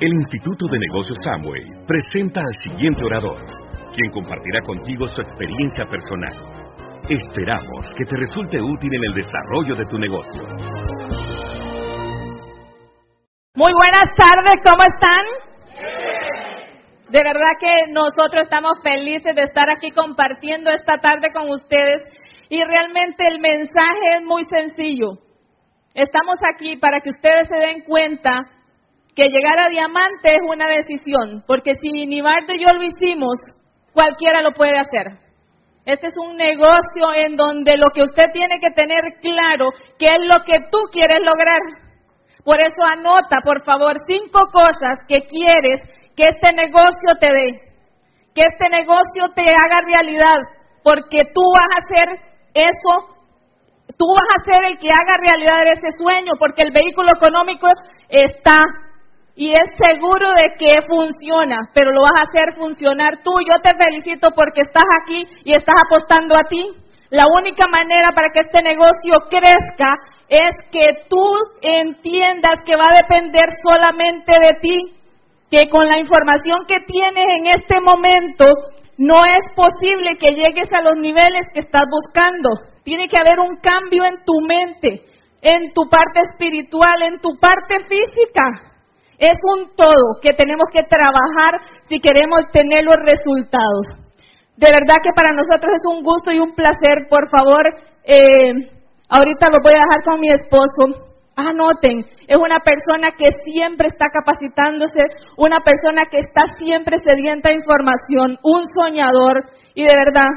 El Instituto de Negocios Samway presenta al siguiente orador, quien compartirá contigo su experiencia personal. Esperamos que te resulte útil en el desarrollo de tu negocio. Muy buenas tardes, ¿cómo están? De verdad que nosotros estamos felices de estar aquí compartiendo esta tarde con ustedes y realmente el mensaje es muy sencillo. Estamos aquí para que ustedes se den cuenta que llegar a diamante es una decisión, porque si Nibardo y yo lo hicimos, cualquiera lo puede hacer. Este es un negocio en donde lo que usted tiene que tener claro, que es lo que tú quieres lograr. Por eso anota, por favor, cinco cosas que quieres que este negocio te dé, que este negocio te haga realidad, porque tú vas a hacer eso, tú vas a ser el que haga realidad ese sueño, porque el vehículo económico está y es seguro de que funciona, pero lo vas a hacer funcionar tú. Yo te felicito porque estás aquí y estás apostando a ti. La única manera para que este negocio crezca es que tú entiendas que va a depender solamente de ti, que con la información que tienes en este momento no es posible que llegues a los niveles que estás buscando. Tiene que haber un cambio en tu mente, en tu parte espiritual, en tu parte física. Es un todo que tenemos que trabajar si queremos tener los resultados. De verdad que para nosotros es un gusto y un placer. Por favor, eh, ahorita lo voy a dejar con mi esposo. Anoten, es una persona que siempre está capacitándose, una persona que está siempre sedienta a información, un soñador. Y de verdad,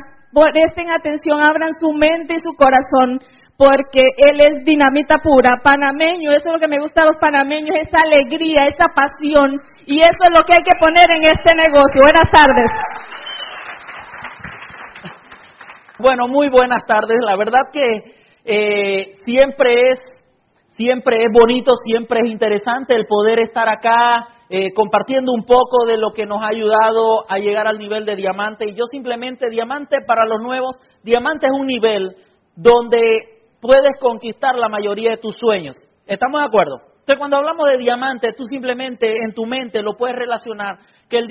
presten atención, abran su mente y su corazón porque él es dinamita pura, panameño, eso es lo que me gusta de los panameños, esa alegría, esa pasión, y eso es lo que hay que poner en este negocio. Buenas tardes. Bueno, muy buenas tardes. La verdad que eh, siempre es siempre es bonito, siempre es interesante el poder estar acá eh, compartiendo un poco de lo que nos ha ayudado a llegar al nivel de diamante. Y yo simplemente, diamante para los nuevos, diamante es un nivel donde puedes conquistar la mayoría de tus sueños. ¿Estamos de acuerdo? Entonces, cuando hablamos de diamante, tú simplemente en tu mente lo puedes relacionar que, el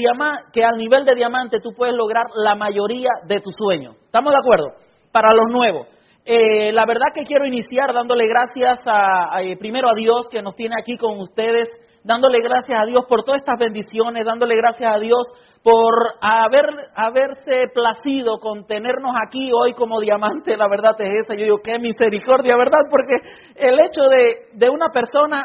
que al nivel de diamante tú puedes lograr la mayoría de tus sueños. ¿Estamos de acuerdo? Para los nuevos. Eh, la verdad que quiero iniciar dándole gracias a, eh, primero a Dios que nos tiene aquí con ustedes, dándole gracias a Dios por todas estas bendiciones, dándole gracias a Dios por haber, haberse placido con tenernos aquí hoy como diamante, la verdad es esa. Yo digo, qué misericordia, ¿verdad? Porque el hecho de, de una persona,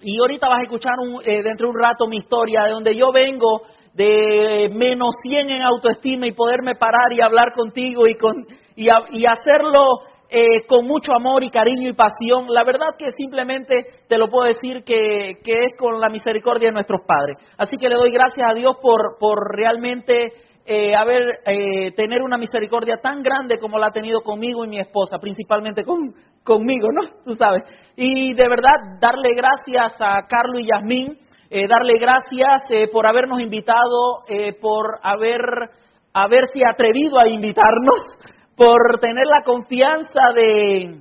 y ahorita vas a escuchar un, eh, dentro de un rato mi historia, de donde yo vengo de menos 100 en autoestima y poderme parar y hablar contigo y, con, y, y hacerlo eh, con mucho amor y cariño y pasión. La verdad que simplemente te lo puedo decir que, es con la misericordia de nuestros padres. Así que le doy gracias a Dios por, por realmente eh, haber, eh, tener una misericordia tan grande como la ha tenido conmigo y mi esposa, principalmente con, conmigo, ¿no? Tú sabes. Y de verdad, darle gracias a Carlos y Yasmín, darle gracias por habernos invitado, por haber, haberse atrevido a invitarnos por tener la confianza de,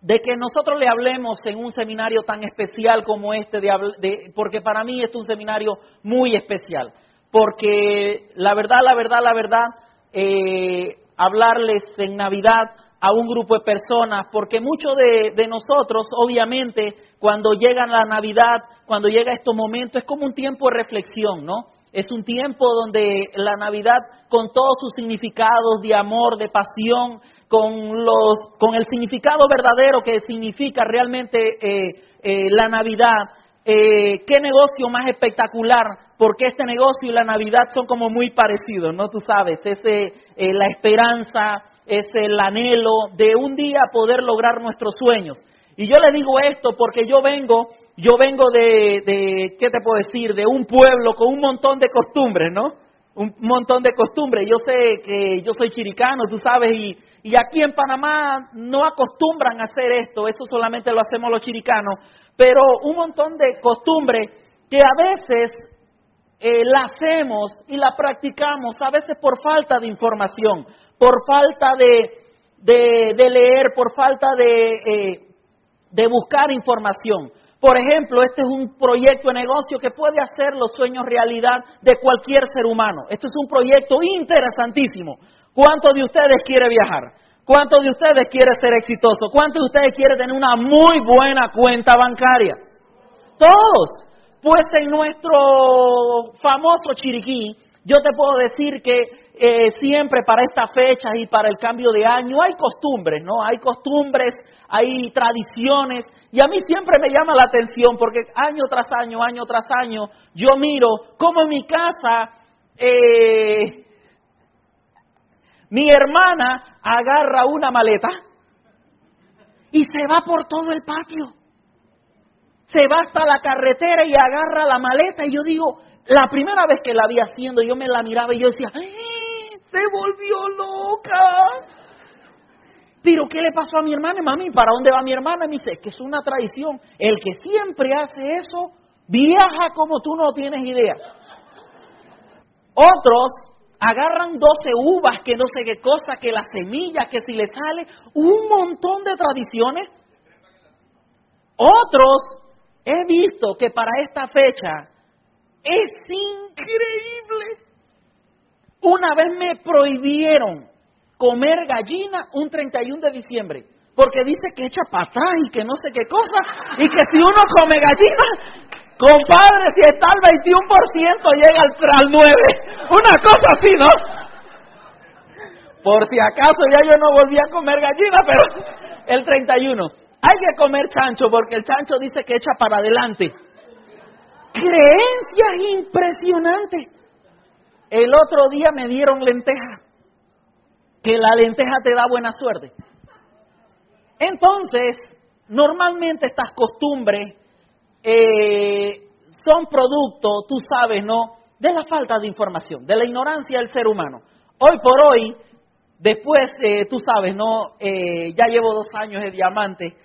de que nosotros le hablemos en un seminario tan especial como este, de, porque para mí es un seminario muy especial, porque la verdad, la verdad, la verdad, eh, hablarles en Navidad a un grupo de personas, porque muchos de, de, nosotros, obviamente, cuando llega la Navidad, cuando llega estos momentos, es como un tiempo de reflexión, ¿no? Es un tiempo donde la Navidad, con todos sus significados de amor, de pasión, con, los, con el significado verdadero que significa realmente eh, eh, la Navidad, eh, qué negocio más espectacular, porque este negocio y la Navidad son como muy parecidos, ¿no? Tú sabes, es la esperanza, es el anhelo de un día poder lograr nuestros sueños. Y yo le digo esto porque yo vengo yo vengo de, de, ¿qué te puedo decir? De un pueblo con un montón de costumbres, ¿no? Un montón de costumbres. Yo sé que yo soy chiricano, tú sabes, y, aquí en Panamá no acostumbran a hacer esto, eso solamente lo hacemos los chiricanos, pero un montón de costumbres que a veces eh, la hacemos y la practicamos, a veces por falta de información, por falta de, de, leer, por falta de, eh, de buscar información. Por ejemplo, este es un proyecto de negocio que puede hacer los sueños realidad de cualquier ser humano. Este es un proyecto interesantísimo. ¿Cuántos de ustedes quiere viajar? ¿Cuántos de ustedes quiere ser exitoso? ¿Cuántos de ustedes quiere tener una muy buena cuenta bancaria? Todos. Pues en nuestro famoso Chiriquí, yo te puedo decir que eh, siempre para estas fechas y para el cambio de año hay costumbres, ¿no? Hay costumbres, hay tradiciones y a mí siempre me llama la atención porque año tras año, año tras año, yo miro cómo en mi casa eh, mi hermana agarra una maleta y se va por todo el patio. Se va hasta la carretera y agarra la maleta y yo digo, la primera vez que la vi haciendo, yo me la miraba y yo decía, se volvió loca. Pero ¿qué le pasó a mi hermana? Mami, ¿para dónde va mi hermana? Me dice, que es una tradición. El que siempre hace eso, viaja como tú no tienes idea. Otros agarran 12 uvas, que no sé qué cosa, que las semillas, que si le sale, un montón de tradiciones. Otros he visto que para esta fecha es increíble. Una vez me prohibieron comer gallina un 31 de diciembre, porque dice que echa atrás y que no sé qué cosa, y que si uno come gallina, compadre, si está al 21% llega al, al 9. Una cosa así, ¿no? Por si acaso ya yo no volví a comer gallina, pero el 31. Hay que comer chancho porque el chancho dice que echa para adelante. Creencias impresionantes. El otro día me dieron lenteja, que la lenteja te da buena suerte. Entonces, normalmente estas costumbres eh, son producto, tú sabes, ¿no? De la falta de información, de la ignorancia del ser humano. Hoy por hoy, después, eh, tú sabes, ¿no? Eh, ya llevo dos años de diamante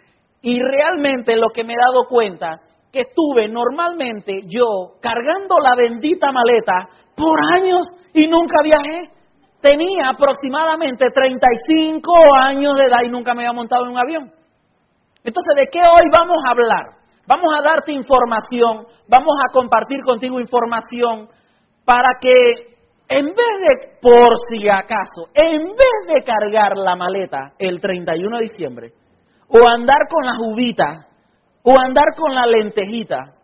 y realmente lo que me he dado cuenta que estuve normalmente yo cargando la bendita maleta por años y nunca viajé. Tenía aproximadamente 35 años de edad y nunca me había montado en un avión. Entonces, ¿de qué hoy vamos a hablar? Vamos a darte información, vamos a compartir contigo información para que en vez de, por si acaso, en vez de cargar la maleta el 31 de diciembre, o andar con la uvita, o andar con la lentejita,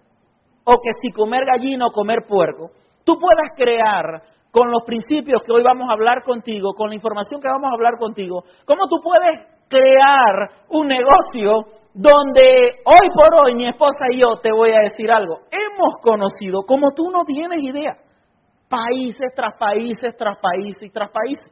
o que si comer gallina o comer puerco, tú puedas crear con los principios que hoy vamos a hablar contigo, con la información que vamos a hablar contigo, cómo tú puedes crear un negocio donde hoy por hoy mi esposa y yo te voy a decir algo, hemos conocido, como tú no tienes idea, países tras países, tras países tras países.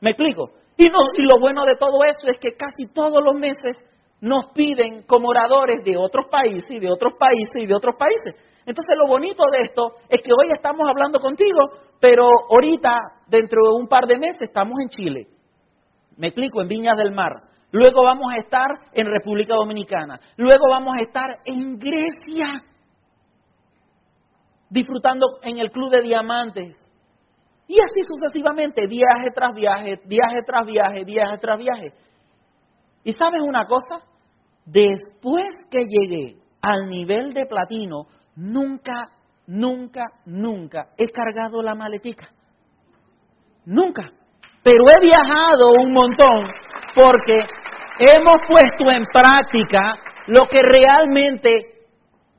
¿Me explico? Y, y lo bueno de todo eso es que casi todos los meses nos piden como oradores de otros países y de otros países y de otros países. Entonces lo bonito de esto es que hoy estamos hablando contigo, pero ahorita, dentro de un par de meses, estamos en Chile. Me explico, en Viñas del Mar. Luego vamos a estar en República Dominicana. Luego vamos a estar en Grecia, disfrutando en el Club de Diamantes. Y así sucesivamente, viaje tras viaje, viaje tras viaje, viaje tras viaje. ¿Y sabes una cosa? Después que llegué al nivel de platino, nunca, nunca, nunca he cargado la maletica. Nunca. Pero he viajado un montón porque hemos puesto en práctica lo que realmente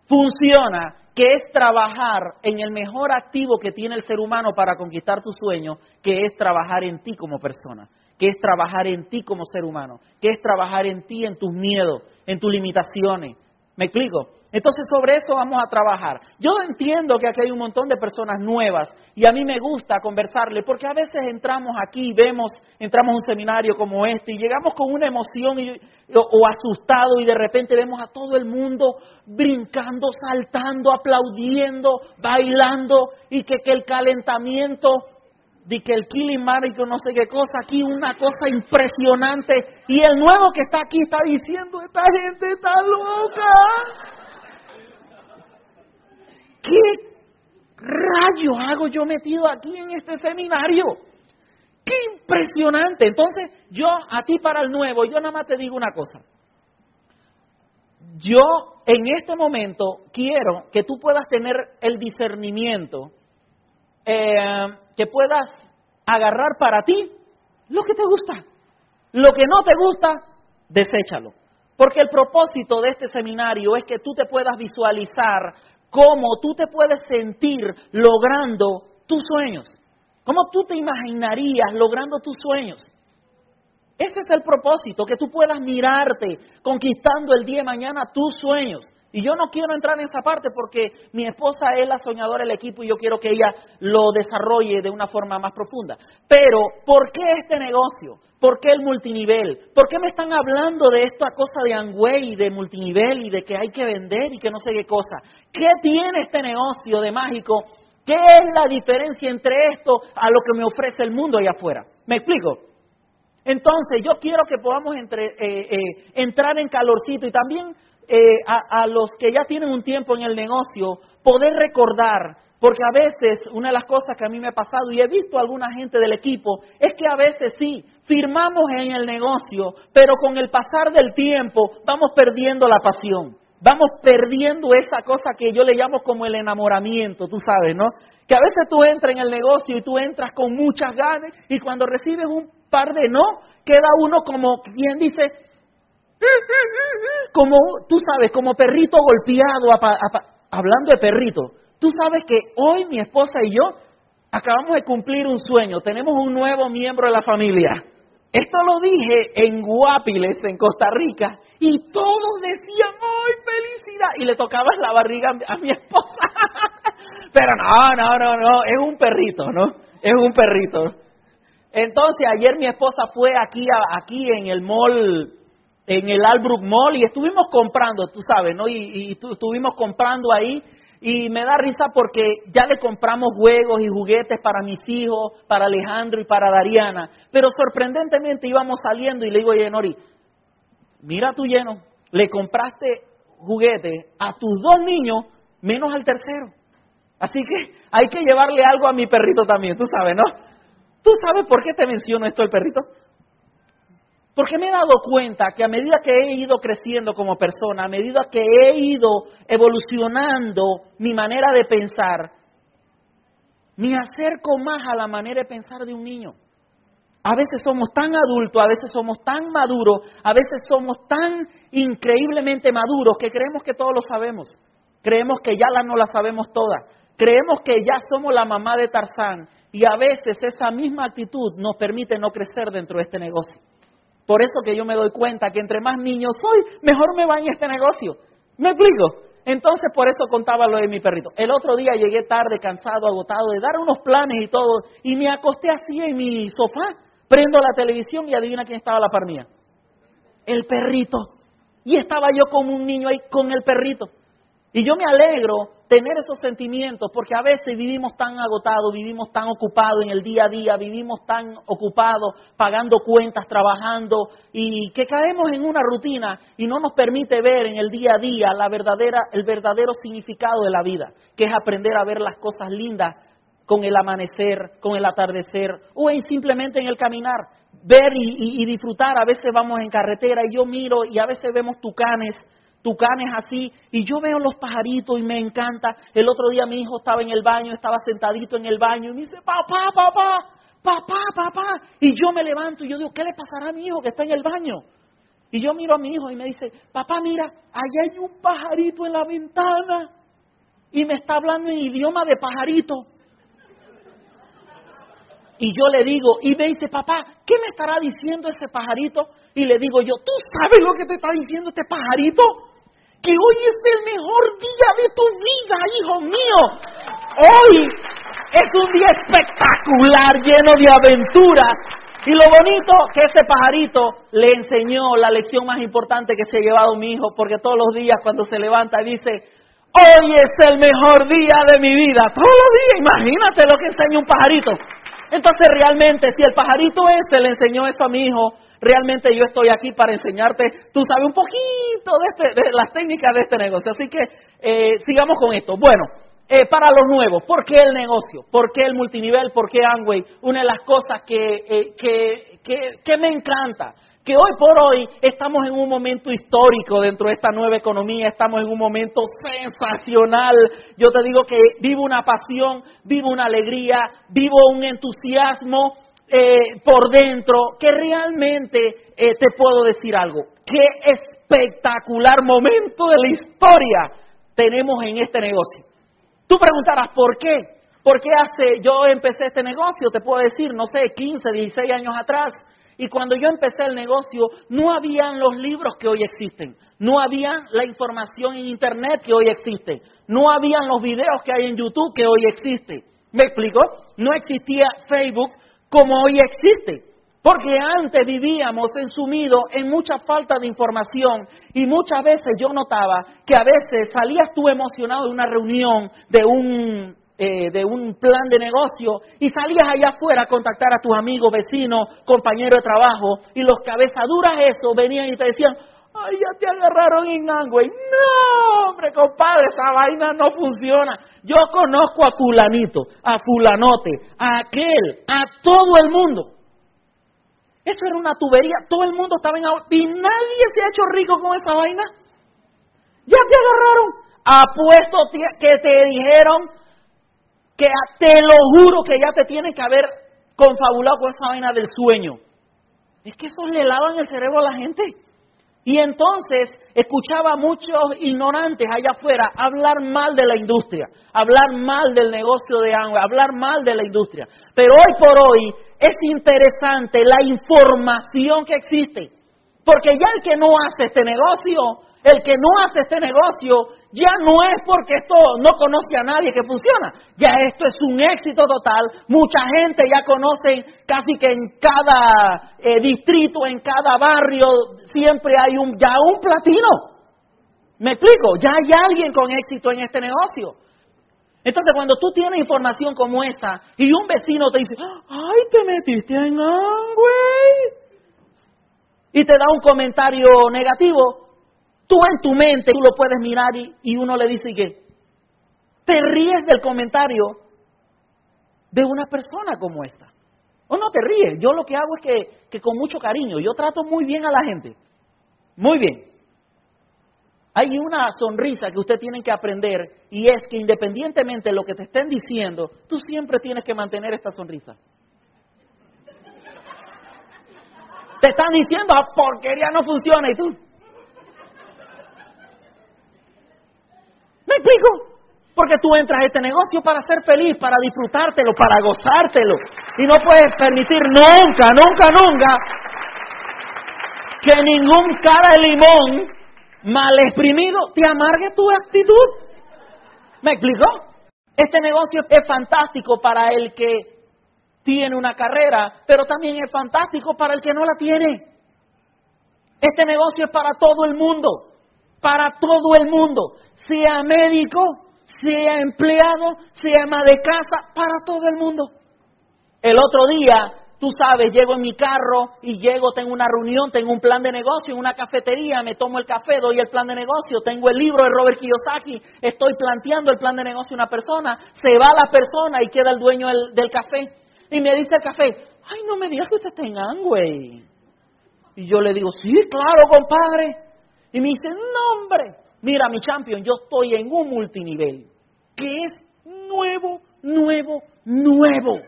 funciona que es trabajar en el mejor activo que tiene el ser humano para conquistar tu sueño, que es trabajar en ti como persona, que es trabajar en ti como ser humano, que es trabajar en ti, en tus miedos, en tus limitaciones. ¿Me explico? Entonces sobre eso vamos a trabajar. Yo entiendo que aquí hay un montón de personas nuevas y a mí me gusta conversarle porque a veces entramos aquí, vemos, entramos a un seminario como este y llegamos con una emoción o, o, asustado y de repente vemos a todo el mundo brincando, saltando, aplaudiendo, bailando y que, el calentamiento, de que el y que no sé qué cosa, aquí una cosa impresionante y el nuevo que está aquí está diciendo, esta gente está loca. ¿Qué rayos hago yo metido aquí en este seminario? ¡Qué impresionante! Entonces, yo a ti para el nuevo, yo nada más te digo una cosa. Yo en este momento quiero que tú puedas tener el discernimiento, eh, que puedas agarrar para ti lo que te gusta. Lo que no te gusta, deséchalo. Porque el propósito de este seminario es que tú te puedas visualizar cómo tú te puedes sentir logrando tus sueños. ¿Cómo tú te imaginarías logrando tus sueños? Ese es el propósito, que tú puedas mirarte conquistando el día de mañana tus sueños. Y yo no quiero entrar en esa parte porque mi esposa es la soñadora del equipo y yo quiero que ella lo desarrolle de una forma más profunda. Pero, ¿por qué este negocio? ¿Por qué el multinivel? ¿Por qué me están hablando de esta cosa de Angway, de multinivel y de que hay que vender y que no sé qué cosa? ¿Qué tiene este negocio de mágico? ¿Qué es la diferencia entre esto a lo que me ofrece el mundo allá afuera? ¿Me explico? Entonces, yo quiero que podamos eh, eh, entrar en calorcito y también eh, a los que ya tienen un tiempo en el negocio, poder recordar, porque a veces una de las cosas que a mí me ha pasado y he visto a alguna gente del equipo es que a veces sí, firmamos en el negocio, pero con el pasar del tiempo vamos perdiendo la pasión. Vamos perdiendo esa cosa que yo le llamo como el enamoramiento, tú sabes, ¿no? Que a veces tú entras en el negocio y tú entras con muchas ganas y cuando recibes un par de no, queda uno como quien dice, como tú sabes, como perrito golpeado, hablando de perrito. Tú sabes que hoy mi esposa y yo acabamos de cumplir un sueño, tenemos un nuevo miembro de la familia. Esto lo dije en Guapiles, en Costa Rica, y todos decían, ¡ay, felicidad! Y le tocaba la barriga a mi esposa. Pero no, no, no, no, es un perrito, ¿no? Es un perrito. Entonces, ayer mi esposa fue aquí, aquí en el mall, en el Albrook Mall, y estuvimos comprando, tú sabes, ¿no? Y, y estuvimos comprando ahí, y me da risa porque ya le compramos juegos y juguetes para mis hijos, para Alejandro y para Dariana. Pero sorprendentemente íbamos saliendo y le digo, oye, Nori, mira tú lleno, le compraste juguetes a tus dos niños menos al tercero. Así que hay que llevarle algo a mi perrito también, tú sabes, ¿no? ¿Tú sabes por qué te menciono esto el perrito? Porque me he dado cuenta que a medida que he ido creciendo como persona, a medida que he ido evolucionando mi manera de pensar, me acerco más a la manera de pensar de un niño. A veces somos tan adultos, a veces somos tan maduros, a veces somos tan increíblemente maduros que creemos que todo lo sabemos. Creemos que ya no la sabemos todas. Creemos que ya somos la mamá de Tarzán y a veces esa misma actitud nos permite no crecer dentro de este negocio. Por eso que yo me doy cuenta que entre más niños soy, mejor me va en este negocio. ¿Me explico? Entonces por eso contaba lo de mi perrito. El otro día llegué tarde, cansado, agotado de dar unos planes y todo, y me acosté así en mi sofá, prendo la televisión y adivina quién estaba a la par mía. El perrito. Y estaba yo como un niño ahí con el perrito. Y yo me alegro tener esos sentimientos porque a veces vivimos tan agotados, vivimos tan ocupados en el día a día, vivimos tan ocupados pagando cuentas, trabajando y que caemos en una rutina y no nos permite ver en el día a día la verdadera, el verdadero significado de la vida, que es aprender a ver las cosas lindas con el amanecer, con el atardecer o en simplemente en el caminar, ver y, y disfrutar. A veces vamos en carretera y yo miro y a veces vemos tucanes tucanes así, y yo veo los pajaritos y me encanta. El otro día mi hijo estaba en el baño, estaba sentadito en el baño y me dice, papá, papá, papá, papá. Y yo me levanto y yo digo, ¿qué le pasará a mi hijo que está en el baño? Y yo miro a mi hijo y me dice, papá, mira, allá hay un pajarito en la ventana. Y me está hablando en idioma de pajarito. Y yo le digo, y me dice, papá, ¿qué me estará diciendo ese pajarito? Y le digo yo, ¿tú sabes lo que te está diciendo este pajarito? Que hoy es el mejor día de tu vida, hijo mío. Hoy es un día espectacular, lleno de aventuras. Y lo bonito que ese pajarito le enseñó la lección más importante que se ha llevado mi hijo, porque todos los días cuando se levanta dice, hoy es el mejor día de mi vida. Todos los días, imagínate lo que enseña un pajarito. Entonces realmente, si el pajarito ese le enseñó eso a mi hijo, realmente yo estoy aquí para enseñarte, tú sabes un poquito de, este, de las técnicas de este negocio. Así que eh, sigamos con esto. Bueno, eh, para los nuevos, ¿por qué el negocio? ¿Por qué el multinivel? ¿Por qué Amway? Una de las cosas que, eh, que, que, que me encanta, que hoy por hoy estamos en un momento histórico dentro de esta nueva economía, estamos en un momento sensacional. Yo te digo que vivo una pasión, vivo una alegría, vivo un entusiasmo eh, por dentro, que realmente eh, te puedo decir algo. Qué espectacular momento de la historia tenemos en este negocio. Tú preguntarás, ¿por qué? Porque hace, yo empecé este negocio, te puedo decir, no sé, 15, 16 años atrás, y cuando yo empecé el negocio, no habían los libros que hoy existen, no había la información en Internet que hoy existe, no habían los videos que hay en YouTube que hoy existe. ¿Me explico? No existía Facebook como hoy existe. Porque antes vivíamos ensumidos en mucha falta de información y muchas veces yo notaba que a veces salías tú emocionado de una reunión, de un, eh, de un plan de negocio y salías allá afuera a contactar a tus amigos, vecinos, compañeros de trabajo y los cabezaduras eso venían y te decían, ay, ya te agarraron en Angway. No, hombre, compadre, esa vaina no funciona. Yo conozco a fulanito, a fulanote, a aquel, a todo el mundo. Eso era una tubería, todo el mundo estaba en y nadie se ha hecho rico con esa vaina. Ya te agarraron. Apuesto que te dijeron que te lo juro que ya te tienen que haber confabulado con esa vaina del sueño. Es que eso le lavan el cerebro a la gente. Y entonces escuchaba a muchos ignorantes allá afuera hablar mal de la industria, hablar mal del negocio de agua, hablar mal de la industria. Pero hoy por hoy es interesante la información que existe. Porque ya el que no hace este negocio, el que no hace este negocio, ya no es porque esto no conoce a nadie que funciona. Ya esto es un éxito total. Mucha gente ya conoce casi que en cada eh, distrito, en cada barrio, siempre hay un, ya un platino. ¿Me explico? Ya hay alguien con éxito en este negocio. Entonces, cuando tú tienes información como esa y un vecino te dice, ay, te metiste en Amway, y te da un comentario negativo, Tú en tu mente, tú lo puedes mirar y, uno le dice que te ríes del comentario de una persona como esta. O no te ríes, yo lo que hago es que, que con mucho cariño, yo trato muy bien a la gente. Muy bien. Hay una sonrisa que usted tiene que aprender y es que independientemente de lo que te estén diciendo, tú siempre tienes que mantener esta sonrisa. Te están diciendo, ah, porquería no funciona y tú, ¿Me explico? Porque tú entras a este negocio para ser feliz, para disfrutártelo, para gozártelo. Y no puedes permitir nunca, nunca, nunca que ningún cara de limón mal exprimido te amargue tu actitud. ¿Me explico? Este negocio es fantástico para el que tiene una carrera, pero también es fantástico para el que no la tiene. Este negocio es para todo el mundo, para todo el mundo sea médico, sea empleado, sea ama de casa, para todo el mundo. El otro día, tú sabes, llego en mi carro y llego, tengo una reunión, tengo un plan de negocio en una cafetería, me tomo el café, doy el plan de negocio, tengo el libro de Robert Kiyosaki, estoy planteando el plan de negocio a una persona, se va la persona y queda el dueño del, café. Y me dice el café, ay, no me digas que usted está en Angway. Y yo le digo, sí, claro, compadre. Y me dice, no, hombre, Mira, mi champion, yo estoy en un multinivel que es nuevo, nuevo, nuevo.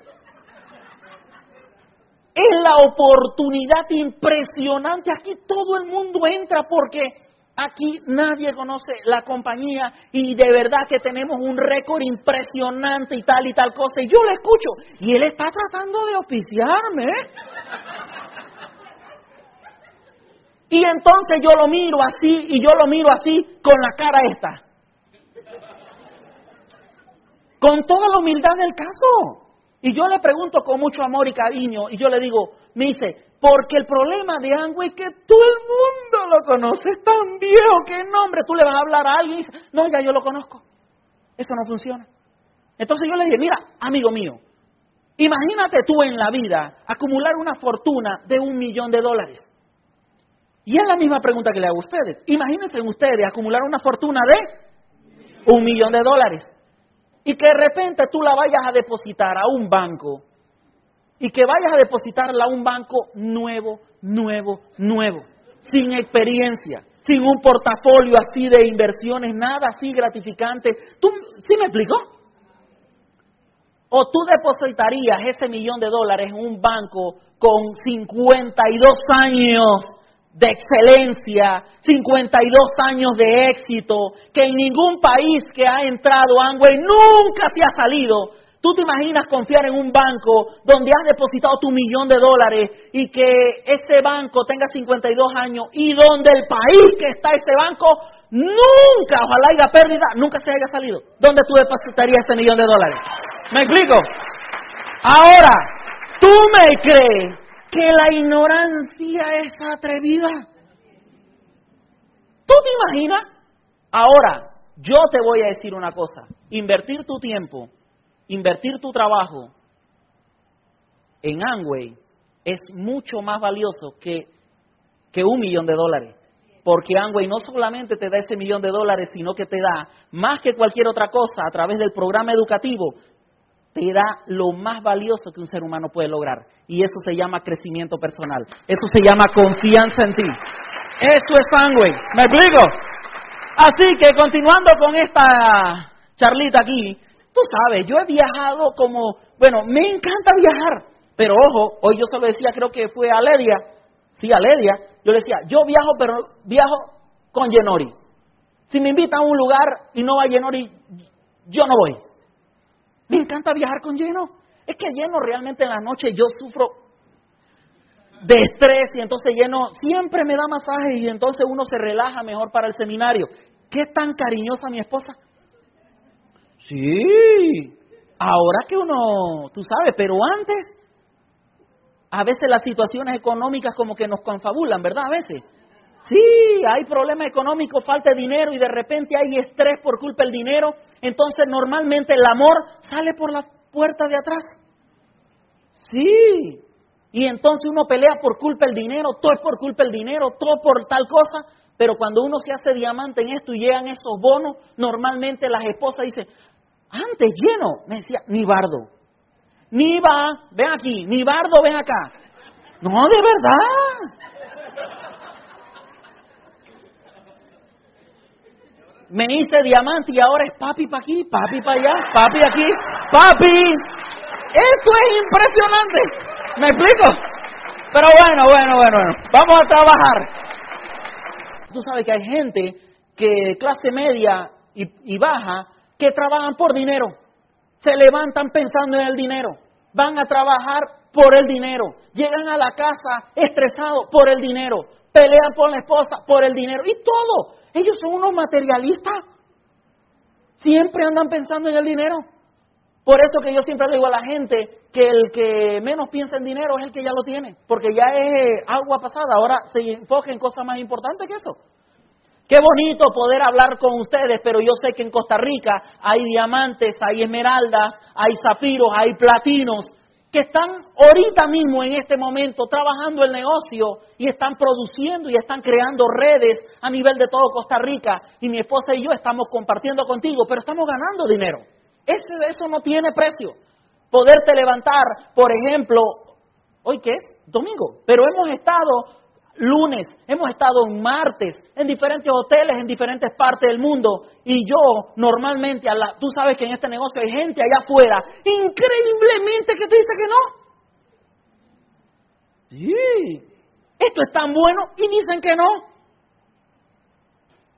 Es la oportunidad impresionante. Aquí todo el mundo entra porque aquí nadie conoce la compañía y de verdad que tenemos un récord impresionante y tal y tal cosa. Y yo le escucho y él está tratando de oficiarme. Y entonces yo lo miro así y yo lo miro así con la cara esta. Con toda la humildad del caso. Y yo le pregunto con mucho amor y cariño y yo le digo, me dice, porque el problema de Ango es que todo el mundo lo conoce, es tan viejo, qué nombre, tú le vas a hablar a alguien y no, ya yo lo conozco. Eso no funciona. Entonces yo le dije, mira, amigo mío, imagínate tú en la vida acumular una fortuna de un millón de dólares. Y es la misma pregunta que le hago a ustedes. Imagínense ustedes acumular una fortuna de un millón de dólares y que de repente tú la vayas a depositar a un banco y que vayas a depositarla a un banco nuevo, nuevo, nuevo, sin experiencia, sin un portafolio así de inversiones, nada así gratificante. ¿Tú, ¿Sí me explicó? ¿O tú depositarías ese millón de dólares en un banco con 52 años de excelencia, 52 años de éxito, que en ningún país que ha entrado Amway nunca te ha salido. ¿Tú te imaginas confiar en un banco donde has depositado tu millón de dólares y que ese banco tenga 52 años y donde el país que está ese banco nunca, ojalá haya pérdida, nunca se haya salido? ¿Dónde tú depositarías ese millón de dólares? ¿Me explico? Ahora, ¿tú me crees que la ignorancia es atrevida. ¿Tú te imaginas? Ahora, yo te voy a decir una cosa. Invertir tu tiempo, invertir tu trabajo en Amway es mucho más valioso que, que un millón de dólares. Porque Amway no solamente te da ese millón de dólares, sino que te da más que cualquier otra cosa a través del programa educativo, te da lo más valioso que un ser humano puede lograr. Y eso se llama crecimiento personal. Eso se llama confianza en ti. Eso es sangre. ¿Me explico? Así que continuando con esta charlita aquí, tú sabes, yo he viajado como, bueno, me encanta viajar, pero ojo, hoy yo se lo decía, creo que fue a Ledia, sí, a Ledia, yo le decía, yo viajo, pero viajo con Yenori. Si me invitan a un lugar y no va Yenori, yo no voy. Me encanta viajar con lleno. Es que lleno realmente en la noche yo sufro de estrés y entonces lleno siempre me da masaje y entonces uno se relaja mejor para el seminario. ¿Qué tan cariñosa mi esposa? Sí, ahora que uno, tú sabes, pero antes, a veces las situaciones económicas como que nos confabulan, ¿verdad? A veces. Sí, hay problemas económicos, falta de dinero y de repente hay estrés por culpa del dinero. Entonces normalmente el amor sale por la puerta de atrás. Sí. Y entonces uno pelea por culpa del dinero, todo es por culpa del dinero, todo por tal cosa. Pero cuando uno se hace diamante en esto y llegan esos bonos, normalmente las esposas dicen, antes lleno, me decía, ni bardo. Ni va, ven aquí, ni bardo, ven acá. No, de verdad. Me hice diamante y ahora es papi para aquí, papi para allá, papi aquí, papi. Esto es impresionante. ¿Me explico? Pero bueno, bueno, bueno, bueno. Vamos a trabajar. Tú sabes que hay gente que clase media y, y baja que trabajan por dinero. Se levantan pensando en el dinero. Van a trabajar por el dinero. Llegan a la casa estresados por el dinero. Pelean por la esposa por el dinero. Y todo. Ellos son unos materialistas. Siempre andan pensando en el dinero. Por eso que yo siempre digo a la gente que el que menos piensa en dinero es el que ya lo tiene, porque ya es agua pasada, ahora se enfoca en cosas más importantes que eso. Qué bonito poder hablar con ustedes, pero yo sé que en Costa Rica hay diamantes, hay esmeraldas, hay zafiros, hay platinos, que están ahorita mismo en este momento trabajando el negocio y están produciendo y están creando redes a nivel de todo Costa Rica y mi esposa y yo estamos compartiendo contigo, pero estamos ganando dinero. Ese, eso no tiene precio. Poderte levantar, por ejemplo, hoy qué es? Domingo, pero hemos estado lunes, hemos estado en martes, en diferentes hoteles, en diferentes partes del mundo. Y yo normalmente, a la, tú sabes que en este negocio hay gente allá afuera, increíblemente que te dice que no. Sí, esto es tan bueno y dicen que no.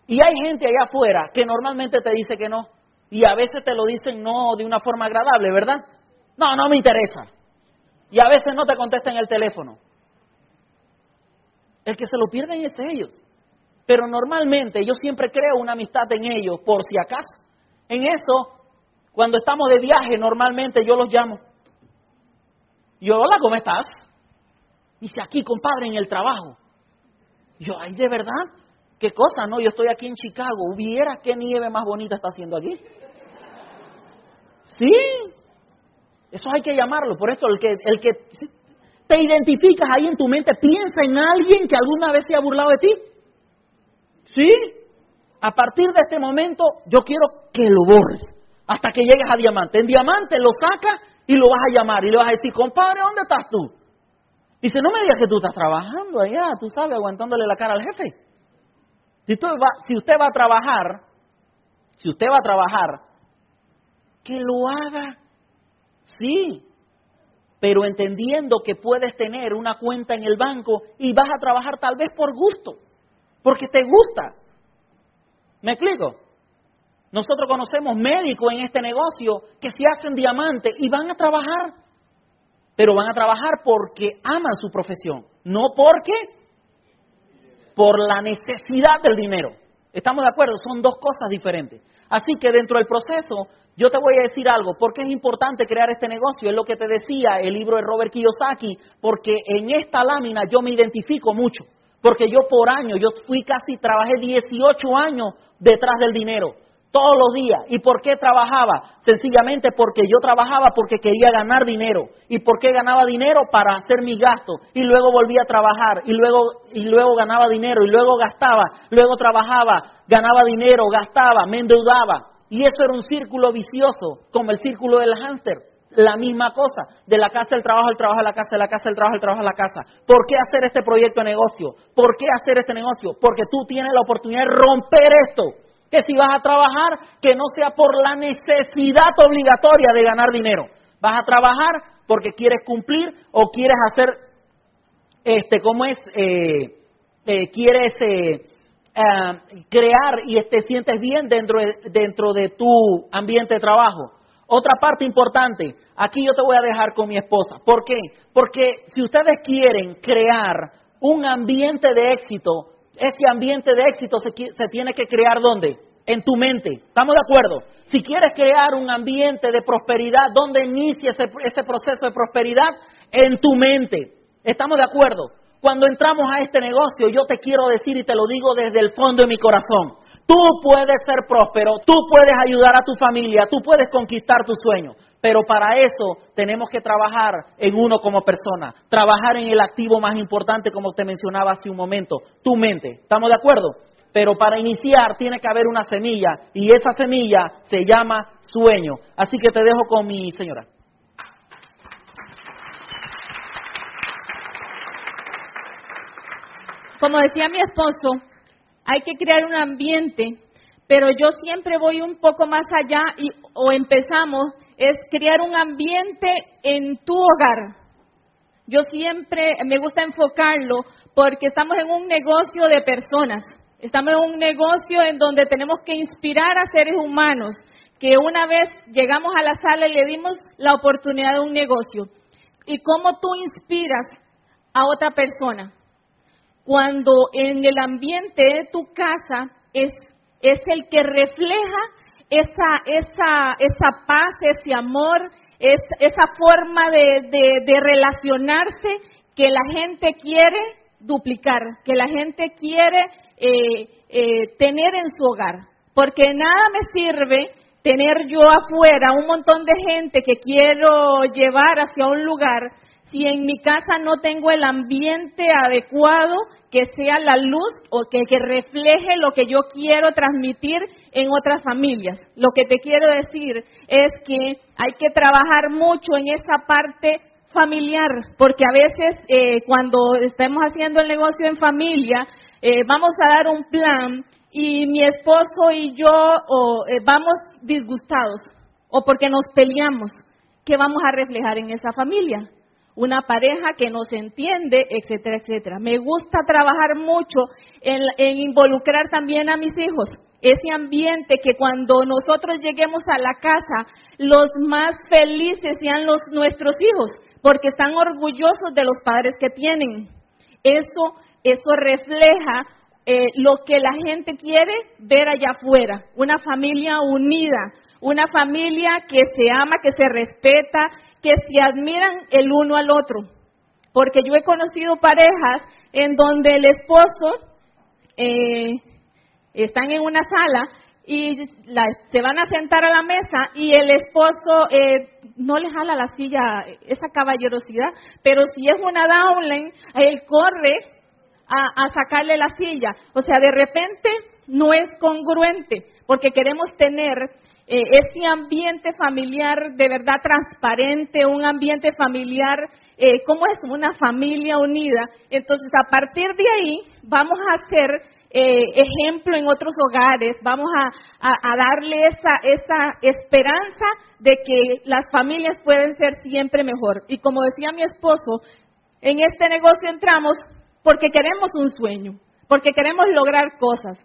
Y hay gente allá afuera que normalmente te dice que no. Y a veces te lo dicen no de una forma agradable, ¿verdad? No, no me interesa. Y a veces no te contestan el teléfono. El que se lo pierden es ellos. Pero normalmente yo siempre creo una amistad en ellos, por si acaso. En eso, cuando estamos de viaje, normalmente yo los llamo. Yo, hola, ¿cómo estás? Dice, aquí, compadre, en el trabajo. Yo, ay, ¿de verdad? ¿Qué cosa? No, yo estoy aquí en Chicago. ¿Hubiera qué nieve más bonita está haciendo aquí? Sí. Eso hay que llamarlo. Por eso el que, el que te identificas ahí en tu mente, piensa en alguien que alguna vez se ha burlado de ti. ¿Sí? A partir de este momento, yo quiero que lo borres hasta que llegues a diamante. En diamante lo saca y lo vas a llamar y le vas a decir, compadre, ¿dónde estás tú? Dice, no me digas que tú estás trabajando allá, tú sabes, aguantándole la cara al jefe. Si, si usted va a trabajar, si usted va a trabajar, que lo haga, sí, pero entendiendo que puedes tener una cuenta en el banco y vas a trabajar tal vez por gusto, porque te gusta. ¿Me explico? Nosotros conocemos médicos en este negocio que se hacen diamantes y van a trabajar, pero van a trabajar porque aman su profesión, no porque por la necesidad del dinero. ¿Estamos de acuerdo? Son dos cosas diferentes. Así que dentro del proceso, yo te voy a decir algo, ¿por qué es importante crear este negocio? Es lo que te decía el libro de Robert Kiyosaki, porque en esta lámina yo me identifico mucho, porque yo por años, yo fui casi, trabajé 18 años detrás del dinero todos los días. ¿Y por qué trabajaba? Sencillamente porque yo trabajaba porque quería ganar dinero. ¿Y por qué ganaba dinero? Para hacer mi gasto. Y luego volvía a trabajar. Y luego, y luego ganaba dinero. Y luego gastaba. Luego trabajaba. Ganaba dinero. Gastaba. Me endeudaba. Y eso era un círculo vicioso, como el círculo del hámster. La misma cosa, de la casa al trabajo, al trabajo a la casa, de la casa al trabajo, al trabajo a la casa. ¿Por qué hacer este proyecto de negocio? ¿Por qué hacer este negocio? Porque tú tienes la oportunidad de romper esto que si vas a trabajar, que no sea por la necesidad obligatoria de ganar dinero. Vas a trabajar porque quieres cumplir o quieres hacer, este, ¿cómo es? Eh, eh, quieres eh, ah, crear y te sientes bien dentro de, dentro de tu ambiente de trabajo. Otra parte importante, aquí yo te voy a dejar con mi esposa. ¿Por qué? Porque si ustedes quieren crear un ambiente de éxito, ese ambiente de éxito se, tiene que crear ¿dónde? En tu mente. ¿Estamos de acuerdo? Si quieres crear un ambiente de prosperidad, ¿dónde inicia ese, ese proceso de prosperidad? En tu mente. ¿Estamos de acuerdo? Cuando entramos a este negocio, yo te quiero decir y te lo digo desde el fondo de mi corazón. Tú puedes ser próspero, tú puedes ayudar a tu familia, tú puedes conquistar tus sueños. Pero para eso tenemos que trabajar en uno como persona, trabajar en el activo más importante, como te mencionaba hace un momento, tu mente. ¿Estamos de acuerdo? Pero para iniciar tiene que haber una semilla y esa semilla se llama sueño. Así que te dejo con mi señora. Como decía mi esposo, hay que crear un ambiente, pero yo siempre voy un poco más allá y, o empezamos es crear un ambiente en tu hogar. Yo siempre me gusta enfocarlo porque estamos en un negocio de personas. Estamos en un negocio en donde tenemos que inspirar a seres humanos que una vez llegamos a la sala y le dimos la oportunidad de un negocio. ¿Y cómo tú inspiras a otra persona? Cuando en el ambiente de tu casa es, es el que refleja esa, esa, esa paz, ese amor, esa forma de, relacionarse que la gente quiere duplicar, que la gente quiere eh, eh, tener en su hogar. Porque nada me sirve tener yo afuera un montón de gente que quiero llevar hacia un lugar si en mi casa no tengo el ambiente adecuado que sea la luz o que, refleje lo que yo quiero transmitir en otras familias. Lo que te quiero decir es que hay que trabajar mucho en esa parte familiar, porque a veces eh, cuando estemos haciendo el negocio en familia, eh, vamos a dar un plan y mi esposo y yo eh, vamos disgustados o porque nos peleamos. ¿Qué vamos a reflejar en esa familia? Una pareja que nos entiende, etcétera, etcétera. Me gusta trabajar mucho en, involucrar también a mis hijos. Ese ambiente que cuando nosotros lleguemos a la casa, los más felices sean los nuestros hijos, porque están orgullosos de los padres que tienen. Eso, eso refleja eh, lo que la gente quiere ver allá afuera, una familia unida, una familia que se ama, que se respeta, que se admiran el uno al otro. Porque yo he conocido parejas en donde el esposo eh, están en una sala y se van a sentar a la mesa y el esposo eh, no le jala la silla esa caballerosidad, pero si es una downline, él corre a sacarle la silla. O sea, de repente no es congruente porque queremos tener eh, ese ambiente familiar de verdad transparente, un ambiente familiar, eh, ¿cómo es? Una familia unida. Entonces, a partir de ahí, vamos a hacer eh, ejemplo en otros hogares, vamos a, a, darle esa, esa esperanza de que las familias pueden ser siempre mejor. Y como decía mi esposo, en este negocio entramos porque queremos un sueño, porque queremos lograr cosas.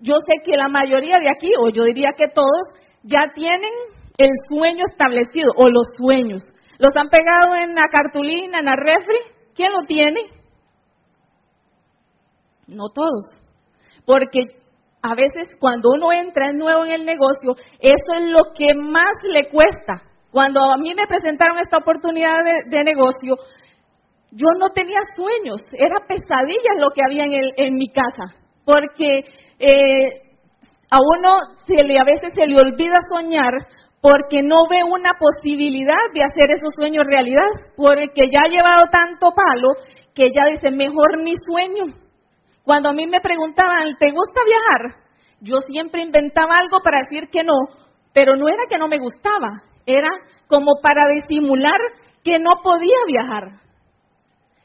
Yo sé que la mayoría de aquí, o yo diría que todos, ya tienen el sueño establecido o los sueños. ¿Los han pegado en la cartulina, en la refri? ¿Quién lo tiene? No todos. Porque a veces cuando uno entra nuevo en el negocio, eso es lo que más le cuesta. Cuando a mí me presentaron esta oportunidad de, negocio, yo no tenía sueños, era pesadillas lo que había en, en mi casa, porque eh, a uno se le, a veces se le olvida soñar porque no ve una posibilidad de hacer esos sueños realidad, porque ya ha llevado tanto palo que ya dice, mejor ni sueño. Cuando a mí me preguntaban, ¿te gusta viajar? Yo siempre inventaba algo para decir que no, pero no era que no me gustaba, era como para disimular que no podía viajar.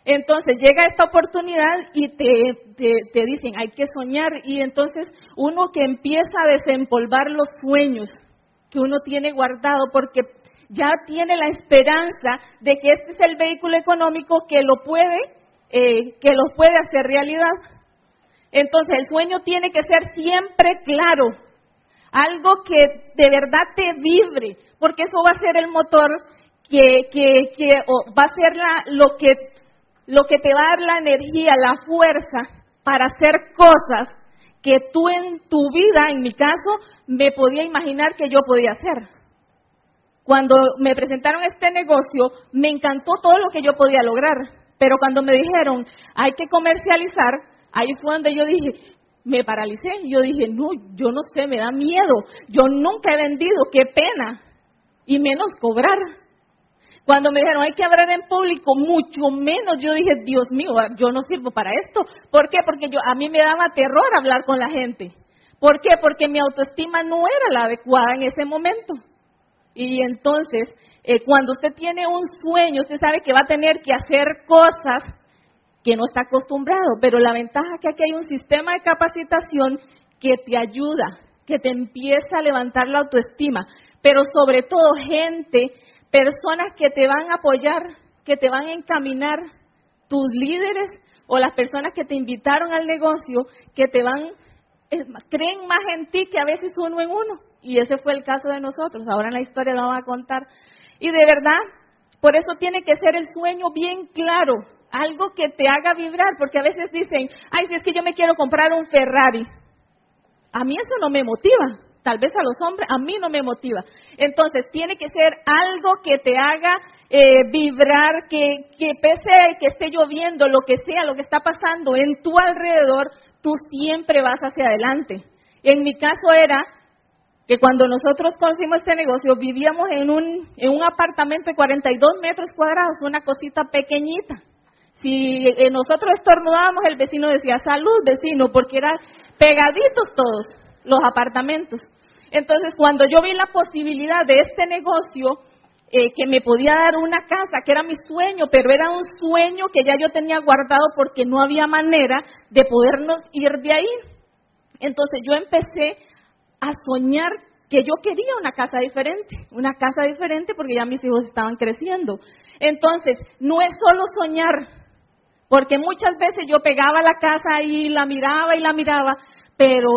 Entonces llega esta oportunidad y te, dicen, hay que soñar. Y entonces uno que empieza a desempolvar los sueños que uno tiene guardado porque ya tiene la esperanza de que este es el vehículo económico que lo puede, eh, que lo puede hacer realidad. Entonces el sueño tiene que ser siempre claro, algo que de verdad te vibre, porque eso va a ser el motor que, que, que va a ser la, lo que lo que te va a dar la energía, la fuerza para hacer cosas que tú en tu vida, en mi caso, me podía imaginar que yo podía hacer. Cuando me presentaron este negocio, me encantó todo lo que yo podía lograr, pero cuando me dijeron, hay que comercializar, ahí fue donde yo dije, me paralicé, yo dije, no, yo no sé, me da miedo, yo nunca he vendido, qué pena, y menos cobrar. Cuando me dijeron hay que hablar en público, mucho menos, yo dije, Dios mío, yo no sirvo para esto. ¿Por qué? Porque yo, a mí me daba terror hablar con la gente. ¿Por qué? Porque mi autoestima no era la adecuada en ese momento. Y entonces, eh, cuando usted tiene un sueño, usted sabe que va a tener que hacer cosas que no está acostumbrado, pero la ventaja es que aquí hay un sistema de capacitación que te ayuda, que te empieza a levantar la autoestima, pero sobre todo gente personas que te van a apoyar, que te van a encaminar, tus líderes o las personas que te invitaron al negocio, que te van, creen más en ti que a veces uno en uno. Y ese fue el caso de nosotros. Ahora en la historia la vamos a contar. Y de verdad, por eso tiene que ser el sueño bien claro, algo que te haga vibrar, porque a veces dicen, ay, si es que yo me quiero comprar un Ferrari. A mí eso no me motiva tal vez a los hombres, a mí no me motiva. Entonces, tiene que ser algo que te haga eh, vibrar, que, que pese que esté lloviendo, lo que sea, lo que está pasando en tu alrededor, tú siempre vas hacia adelante. En mi caso era que cuando nosotros conocimos este negocio, vivíamos en un, en un apartamento de 42 metros cuadrados, una cosita pequeñita. Si eh, nosotros estornudábamos, el vecino decía, salud vecino, porque eran pegaditos todos los apartamentos. Entonces, cuando yo vi la posibilidad de este negocio, eh, que me podía dar una casa, que era mi sueño, pero era un sueño que ya yo tenía guardado porque no había manera de podernos ir de ahí. Entonces yo empecé a soñar que yo quería una casa diferente, una casa diferente porque ya mis hijos estaban creciendo. Entonces, no es solo soñar, porque muchas veces yo pegaba la casa y la miraba y la miraba, pero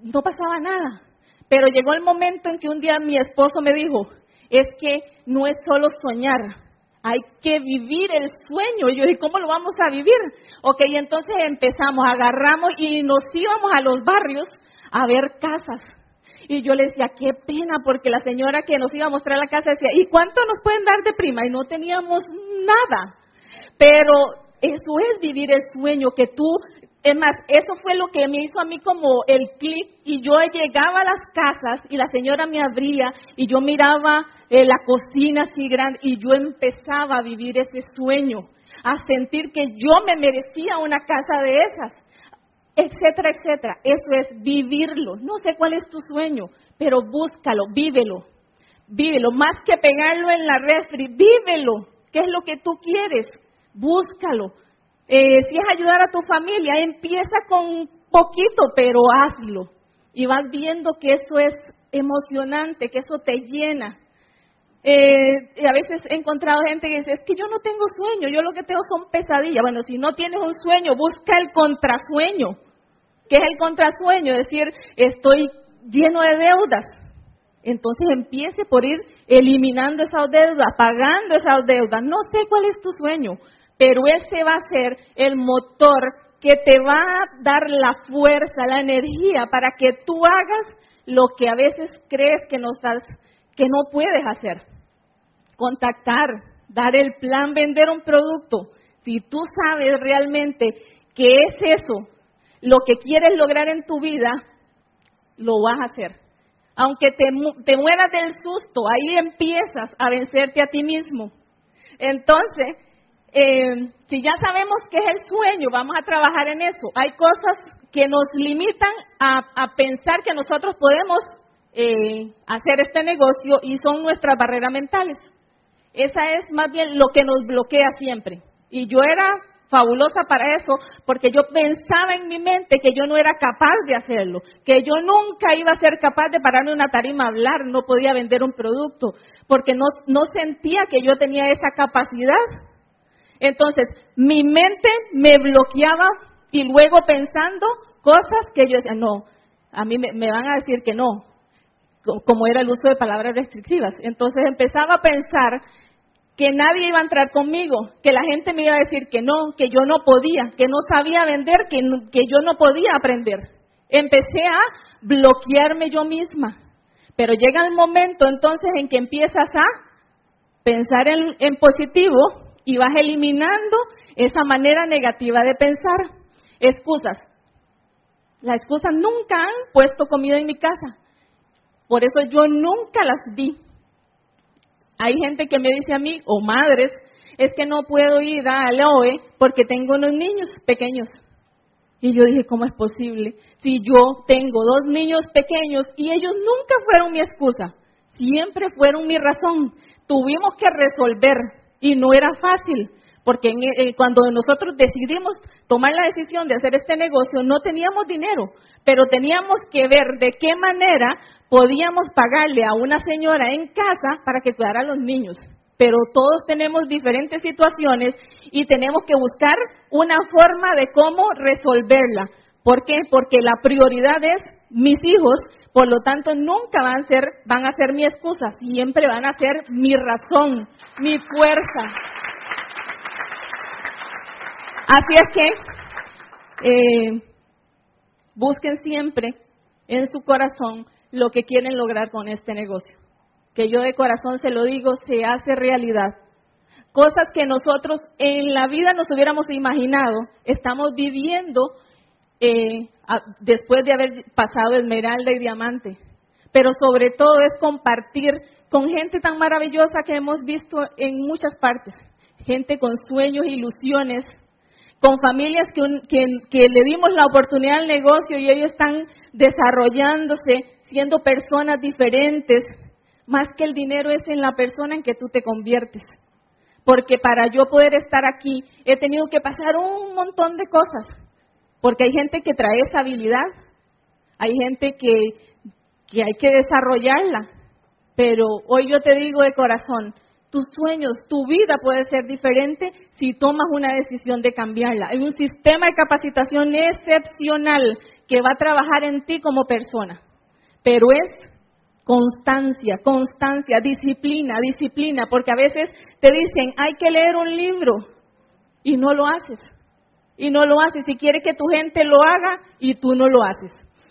no pasaba nada. Pero llegó el momento en que un día mi esposo me dijo, es que no es solo soñar, hay que vivir el sueño. Y yo dije, ¿cómo lo vamos a vivir? Ok, entonces empezamos, agarramos y nos íbamos a los barrios a ver casas. Y yo le decía, qué pena, porque la señora que nos iba a mostrar la casa decía, ¿y cuánto nos pueden dar de prima? Y no teníamos nada. Pero eso es vivir el sueño, que tú es más, eso fue lo que me hizo a mí como el clic y yo llegaba a las casas y la señora me abría y yo miraba eh, la cocina así grande y yo empezaba a vivir ese sueño, a sentir que yo me merecía una casa de esas. etcétera, etcétera. Eso es vivirlo. No sé cuál es tu sueño, pero búscalo, vívelo. Vívelo. Más que pegarlo en la refri, vívelo. ¿Qué es lo que tú quieres? Búscalo. Eh, si es ayudar a tu familia, empieza con poquito, pero hazlo. Y vas viendo que eso es emocionante, que eso te llena. Eh, a veces he encontrado gente que dice, es que yo no tengo sueño, yo lo que tengo son pesadillas. Bueno, si no tienes un sueño, busca el contrasueño. ¿Qué es el contrasueño? Es decir, estoy lleno de deudas. Entonces empiece por ir eliminando esas deudas, pagando esas deudas. No sé cuál es tu sueño, pero ese va a ser el motor que te va a dar la fuerza, la energía para que tú hagas lo que a veces crees que no, que no puedes hacer. Contactar, dar el plan, vender un producto. Si tú sabes realmente que es eso lo que quieres lograr en tu vida, lo vas a hacer. Aunque te, te mueras del susto, ahí empiezas a vencerte a ti mismo. Entonces, eh, si ya sabemos qué es el sueño, vamos a trabajar en eso. Hay cosas que nos limitan a, pensar que nosotros podemos eh, hacer este negocio y son nuestras barreras mentales. Esa es más bien lo que nos bloquea siempre. Y yo era fabulosa para eso, porque yo pensaba en mi mente que yo no era capaz de hacerlo, que yo nunca iba a ser capaz de pararme una tarima a hablar, no podía vender un producto, porque no, no sentía que yo tenía esa capacidad. Entonces, mi mente me bloqueaba y luego pensando cosas que yo decía, no, a mí me, van a decir que no, como era el uso de palabras restrictivas. Entonces empezaba a pensar que nadie iba a entrar conmigo, que la gente me iba a decir que no, que yo no podía, que no sabía vender, que, que yo no podía aprender. Empecé a bloquearme yo misma. Pero llega el momento entonces en que empiezas a pensar en, en positivo y vas eliminando esa manera negativa de pensar. Excusas. Las excusas nunca han puesto comida en mi casa. Por eso yo nunca las vi. Hay gente que me dice a mí, o madres, es que no puedo ir a la porque tengo unos niños pequeños. Y yo dije, ¿cómo es posible? Si yo tengo dos niños pequeños y ellos nunca fueron mi excusa, siempre fueron mi razón. Tuvimos que resolver y no era fácil, porque eh, cuando nosotros decidimos tomar la decisión de hacer este negocio, no teníamos dinero, pero teníamos que ver de qué manera podíamos pagarle a una señora en casa para que cuidara a los niños. Pero todos tenemos diferentes situaciones y tenemos que buscar una forma de cómo resolverla. ¿Por qué? Porque la prioridad es mis hijos, por lo tanto nunca van a ser, van a ser mi excusa, siempre van a ser mi razón, mi fuerza. Así es que eh, busquen siempre en su corazón lo que quieren lograr con este negocio. Que yo de corazón se lo digo, se hace realidad. Cosas que nosotros en la vida nos hubiéramos imaginado, estamos viviendo eh, después de haber pasado esmeralda y diamante. Pero sobre todo es compartir con gente tan maravillosa que hemos visto en muchas partes. Gente con sueños, ilusiones, con familias que, que, le dimos la oportunidad al negocio y ellos están desarrollándose, siendo personas diferentes. Más que el dinero es en la persona en que tú te conviertes. Porque para yo poder estar aquí he tenido que pasar un montón de cosas. Porque hay gente que trae esa habilidad, hay gente que, hay que desarrollarla. Pero hoy yo te digo de corazón, tus sueños, tu vida puede ser diferente si tomas una decisión de cambiarla. Hay un sistema de capacitación excepcional que va a trabajar en ti como persona, pero es constancia, constancia, disciplina, disciplina, porque a veces te dicen, hay que leer un libro y no lo haces. Y no lo haces y quiere que tu gente lo haga y tú no lo haces.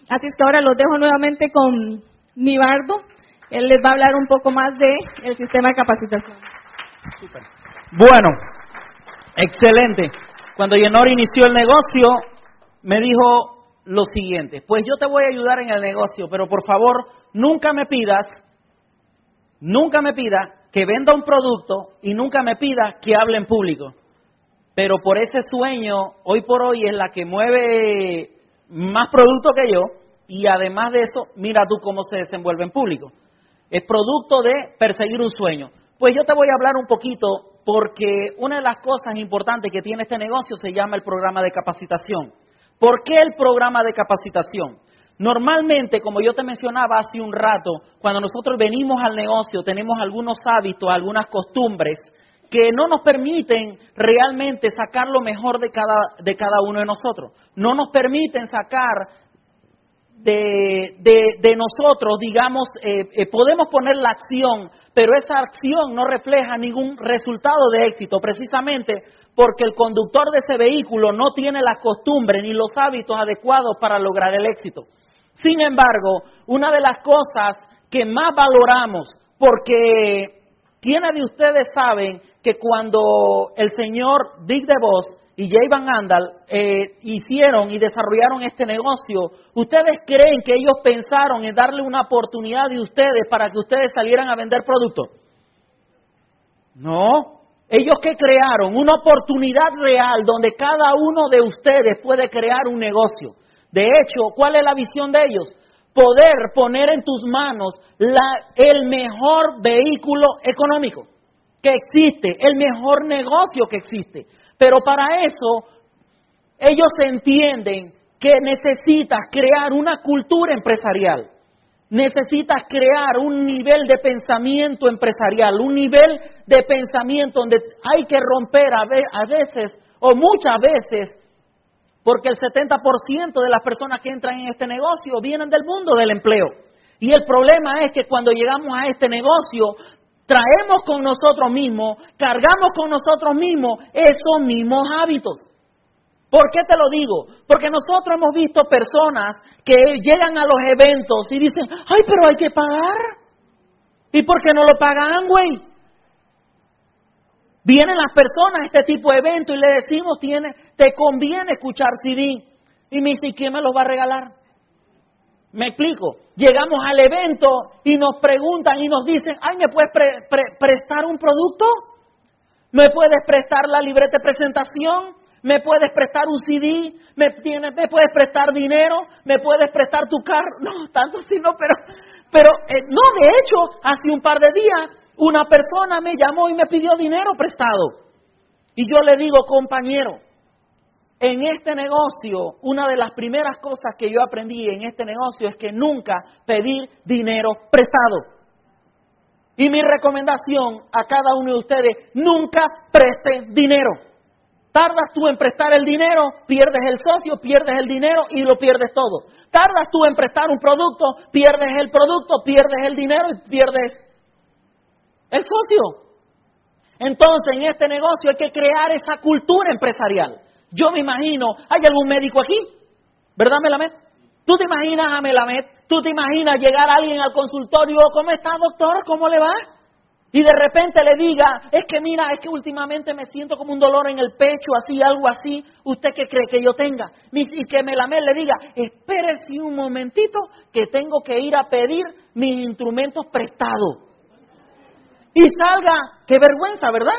Así es que ahora los dejo nuevamente con Nibardo él les va a hablar un poco más de el sistema de capacitación. Bueno, excelente. Cuando Yenor inició el negocio, me dijo lo siguiente, pues yo te voy a ayudar en el negocio, pero por favor, nunca me pidas, nunca me pida que venda un producto y nunca me pida que hable en público. Pero por ese sueño, hoy por hoy es la que mueve más producto que yo y además de eso, mira tú cómo se desenvuelve en público. Es producto de perseguir un sueño. Pues yo te voy a hablar un poquito porque una de las cosas importantes que tiene este negocio se llama el programa de capacitación. ¿Por qué el programa de capacitación? Normalmente, como yo te mencionaba hace un rato, cuando nosotros venimos al negocio tenemos algunos hábitos, algunas costumbres que no nos permiten realmente sacar lo mejor de cada, de cada uno de nosotros. No nos permiten sacar de, de, nosotros, digamos, eh, eh, podemos poner la acción, pero esa acción no refleja ningún resultado de éxito, precisamente porque el conductor de ese vehículo no tiene las costumbres ni los hábitos adecuados para lograr el éxito. Sin embargo, una de las cosas que más valoramos, porque ¿quiénes de ustedes saben que cuando el señor Dick DeVos y Jay Van Andal eh, hicieron y desarrollaron este negocio, ¿ustedes creen que ellos pensaron en darle una oportunidad de ustedes para que ustedes salieran a vender productos? No. Ellos que crearon una oportunidad real donde cada uno de ustedes puede crear un negocio. De hecho, ¿cuál es la visión de ellos? Poder poner en tus manos el mejor vehículo económico que existe, el mejor negocio que existe. Pero para eso, ellos entienden que necesitas crear una cultura empresarial. Necesitas crear un nivel de pensamiento empresarial, un nivel de pensamiento donde hay que romper a veces o muchas veces porque el 70% de las personas que entran en este negocio vienen del mundo del empleo. Y el problema es que cuando llegamos a este negocio, traemos con nosotros mismos, cargamos con nosotros mismos esos mismos hábitos. ¿Por qué te lo digo? Porque nosotros hemos visto personas que llegan a los eventos y dicen, ay, pero hay que pagar. ¿Y por qué no lo pagan, güey? Vienen las personas a este tipo de evento y le decimos, tiene, te conviene escuchar CD. Y me dice, ¿quién me los va a regalar? Me explico. Llegamos al evento y nos preguntan y nos dicen, ay, ¿me puedes prestar un producto? ¿Me puedes prestar la libreta de presentación? ¿Me puedes prestar un CD? ¿Me, ¿Me puedes prestar dinero? ¿Me puedes prestar tu carro? No, tanto sí, no, pero, pero eh, no, de hecho, hace un par de días una persona me llamó y me pidió dinero prestado. Y yo le digo, compañero, en este negocio, una de las primeras cosas que yo aprendí en este negocio es que nunca pedir dinero prestado. Y mi recomendación a cada uno de ustedes, nunca preste dinero. Tardas tú en prestar el dinero, pierdes el socio, pierdes el dinero y lo pierdes todo. Tardas tú en prestar un producto, pierdes el producto, pierdes el dinero y pierdes el socio. Entonces, en este negocio hay que crear esa cultura empresarial. Yo me imagino, ¿hay algún médico aquí? ¿Verdad, Melamed? ¿Tú te imaginas a Melamed? ¿Tú te imaginas llegar alguien al consultorio, ¿cómo está, doctor? ¿Cómo le va? Y de repente le diga, es que mira, es que últimamente me siento como un dolor en el pecho, así, algo así. ¿Usted qué cree que yo tenga? Y que Melamed le diga, espérese un momentito que tengo que ir a pedir mis instrumentos prestados y salga, qué vergüenza, ¿verdad?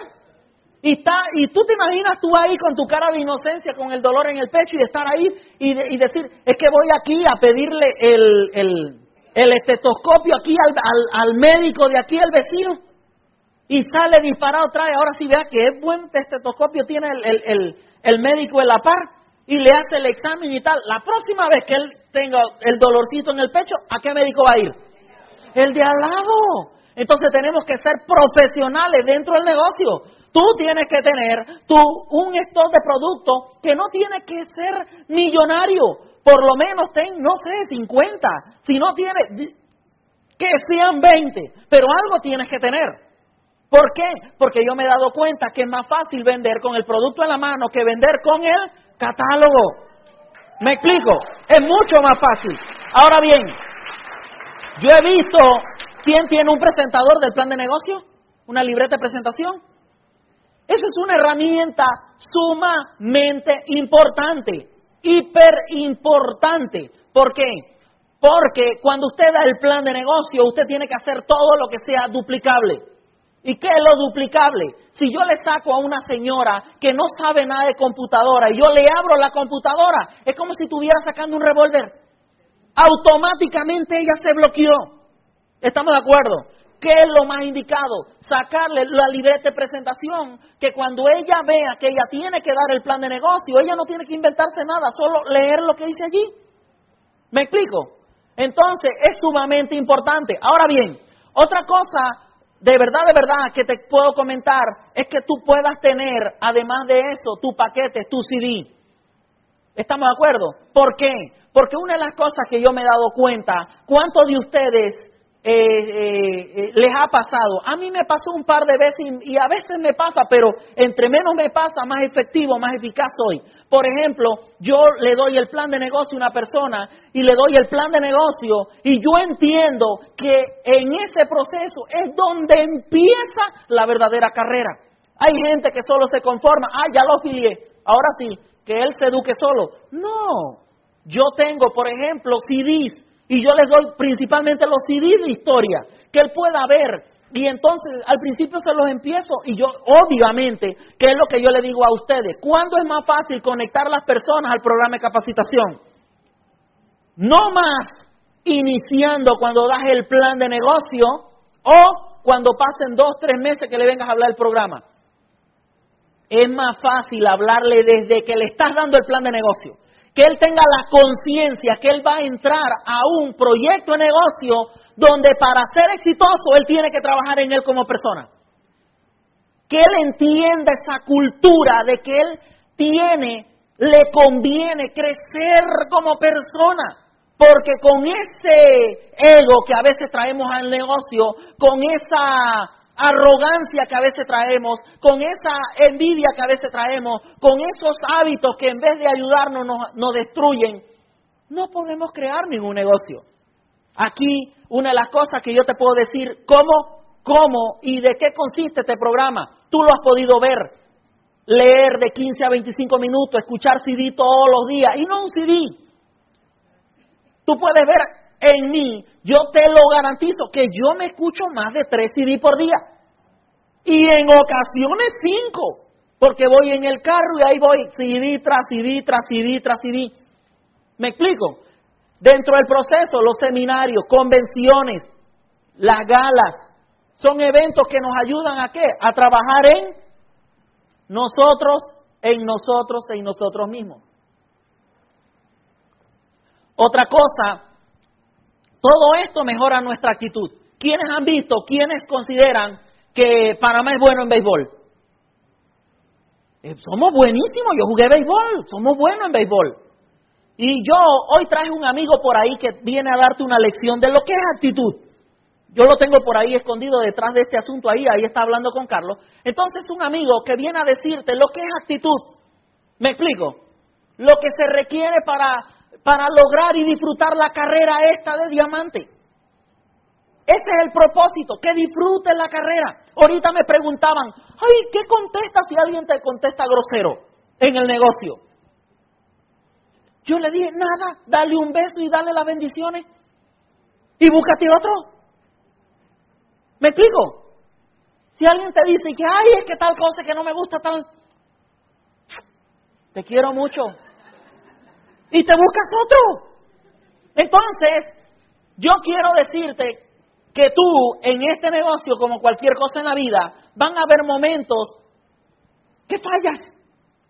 Y, está, y tú te imaginas tú ahí con tu cara de inocencia, con el dolor en el pecho y estar ahí y, decir, es que voy aquí a pedirle el, el, estetoscopio aquí al, al, médico de aquí, al vecino. Y sale disparado, trae, ahora sí vea que es buen estetoscopio tiene el, el, el médico en la par y le hace el examen y tal. La próxima vez que él tenga el dolorcito en el pecho, ¿a qué médico va a ir? El de al lado. Entonces tenemos que ser profesionales dentro del negocio. Tú tienes que tener tú un stock de productos que no tiene que ser millonario. Por lo menos ten, no sé, 50. Si no tienes, que sean 20. Pero algo tienes que tener. ¿Por qué? Porque yo me he dado cuenta que es más fácil vender con el producto en la mano que vender con el catálogo. ¿Me explico? Es mucho más fácil. Ahora bien, yo he visto ¿Quién tiene un presentador del plan de negocio? ¿Una libreta de presentación? Eso es una herramienta sumamente importante, hiper importante. ¿Por qué? Porque cuando usted da el plan de negocio, usted tiene que hacer todo lo que sea duplicable. ¿Y qué es lo duplicable? Si yo le saco a una señora que no sabe nada de computadora y yo le abro la computadora, es como si estuviera sacando un revólver. Automáticamente ella se bloqueó. ¿Estamos de acuerdo? ¿Qué es lo más indicado? Sacarle la libreta de presentación, que cuando ella vea que ella tiene que dar el plan de negocio, ella no tiene que inventarse nada, solo leer lo que dice allí. ¿Me explico? Entonces, es sumamente importante. Ahora bien, otra cosa de verdad, de verdad que te puedo comentar es que tú puedas tener, además de eso, tu paquete, tu CD. ¿Estamos de acuerdo? ¿Por qué? Porque una de las cosas que yo me he dado cuenta, ¿cuántos de ustedes eh, eh, les ha pasado. A mí me pasó un par de veces y, a veces me pasa, pero entre menos me pasa, más efectivo, más eficaz soy. Por ejemplo, yo le doy el plan de negocio a una persona y le doy el plan de negocio y yo entiendo que en ese proceso es donde empieza la verdadera carrera. Hay gente que solo se conforma, ah, ya lo afilié, ahora sí, que él se eduque solo. No, yo tengo, por ejemplo, CDs y yo les doy principalmente los CDs de historia, que él pueda ver. Y entonces al principio se los empiezo y yo obviamente, ¿qué es lo que yo le digo a ustedes? ¿Cuándo es más fácil conectar las personas al programa de capacitación? No más iniciando cuando das el plan de negocio o cuando pasen dos, tres meses que le vengas a hablar del programa. Es más fácil hablarle desde que le estás dando el plan de negocio que él tenga la conciencia que él va a entrar a un proyecto de negocio donde para ser exitoso él tiene que trabajar en él como persona. Que él entienda esa cultura de que él tiene, le conviene crecer como persona. Porque con ese ego que a veces traemos al negocio, con esa arrogancia que a veces traemos, con esa envidia que a veces traemos, con esos hábitos que en vez de ayudarnos nos, destruyen, no podemos crear ningún negocio. Aquí una de las cosas que yo te puedo decir, ¿cómo, cómo y de qué consiste este programa? Tú lo has podido ver, leer de 15 a 25 minutos, escuchar CD todos los días, y no un CD. Tú puedes ver en mí, yo te lo garantizo que yo me escucho más de tres CD por día. Y en ocasiones cinco, porque voy en el carro y ahí voy CD tras CD, tras CD, tras CD. ¿Me explico? Dentro del proceso, los seminarios, convenciones, las galas, son eventos que nos ayudan a qué? A trabajar en nosotros, en nosotros, en nosotros mismos. Otra cosa, todo esto mejora nuestra actitud. ¿Quiénes han visto, quiénes consideran que Panamá es bueno en béisbol. Eh, somos buenísimos, yo jugué béisbol, somos buenos en béisbol. Y yo hoy traje un amigo por ahí que viene a darte una lección de lo que es actitud. Yo lo tengo por ahí escondido detrás de este asunto ahí, ahí está hablando con Carlos. Entonces un amigo que viene a decirte lo que es actitud. ¿Me explico? Lo que se requiere para, para lograr y disfrutar la carrera esta de diamante. Ese es el propósito, que disfrutes la carrera. Ahorita me preguntaban, ay, ¿qué contesta si alguien te contesta grosero en el negocio? Yo le dije, nada, dale un beso y dale las bendiciones. Y búscate otro. ¿Me explico? Si alguien te dice que, ay, es que tal cosa que no me gusta, tal. Te quiero mucho. Y te buscas otro. Entonces, yo quiero decirte que tú en este negocio, como cualquier cosa en la vida, van a haber momentos que fallas,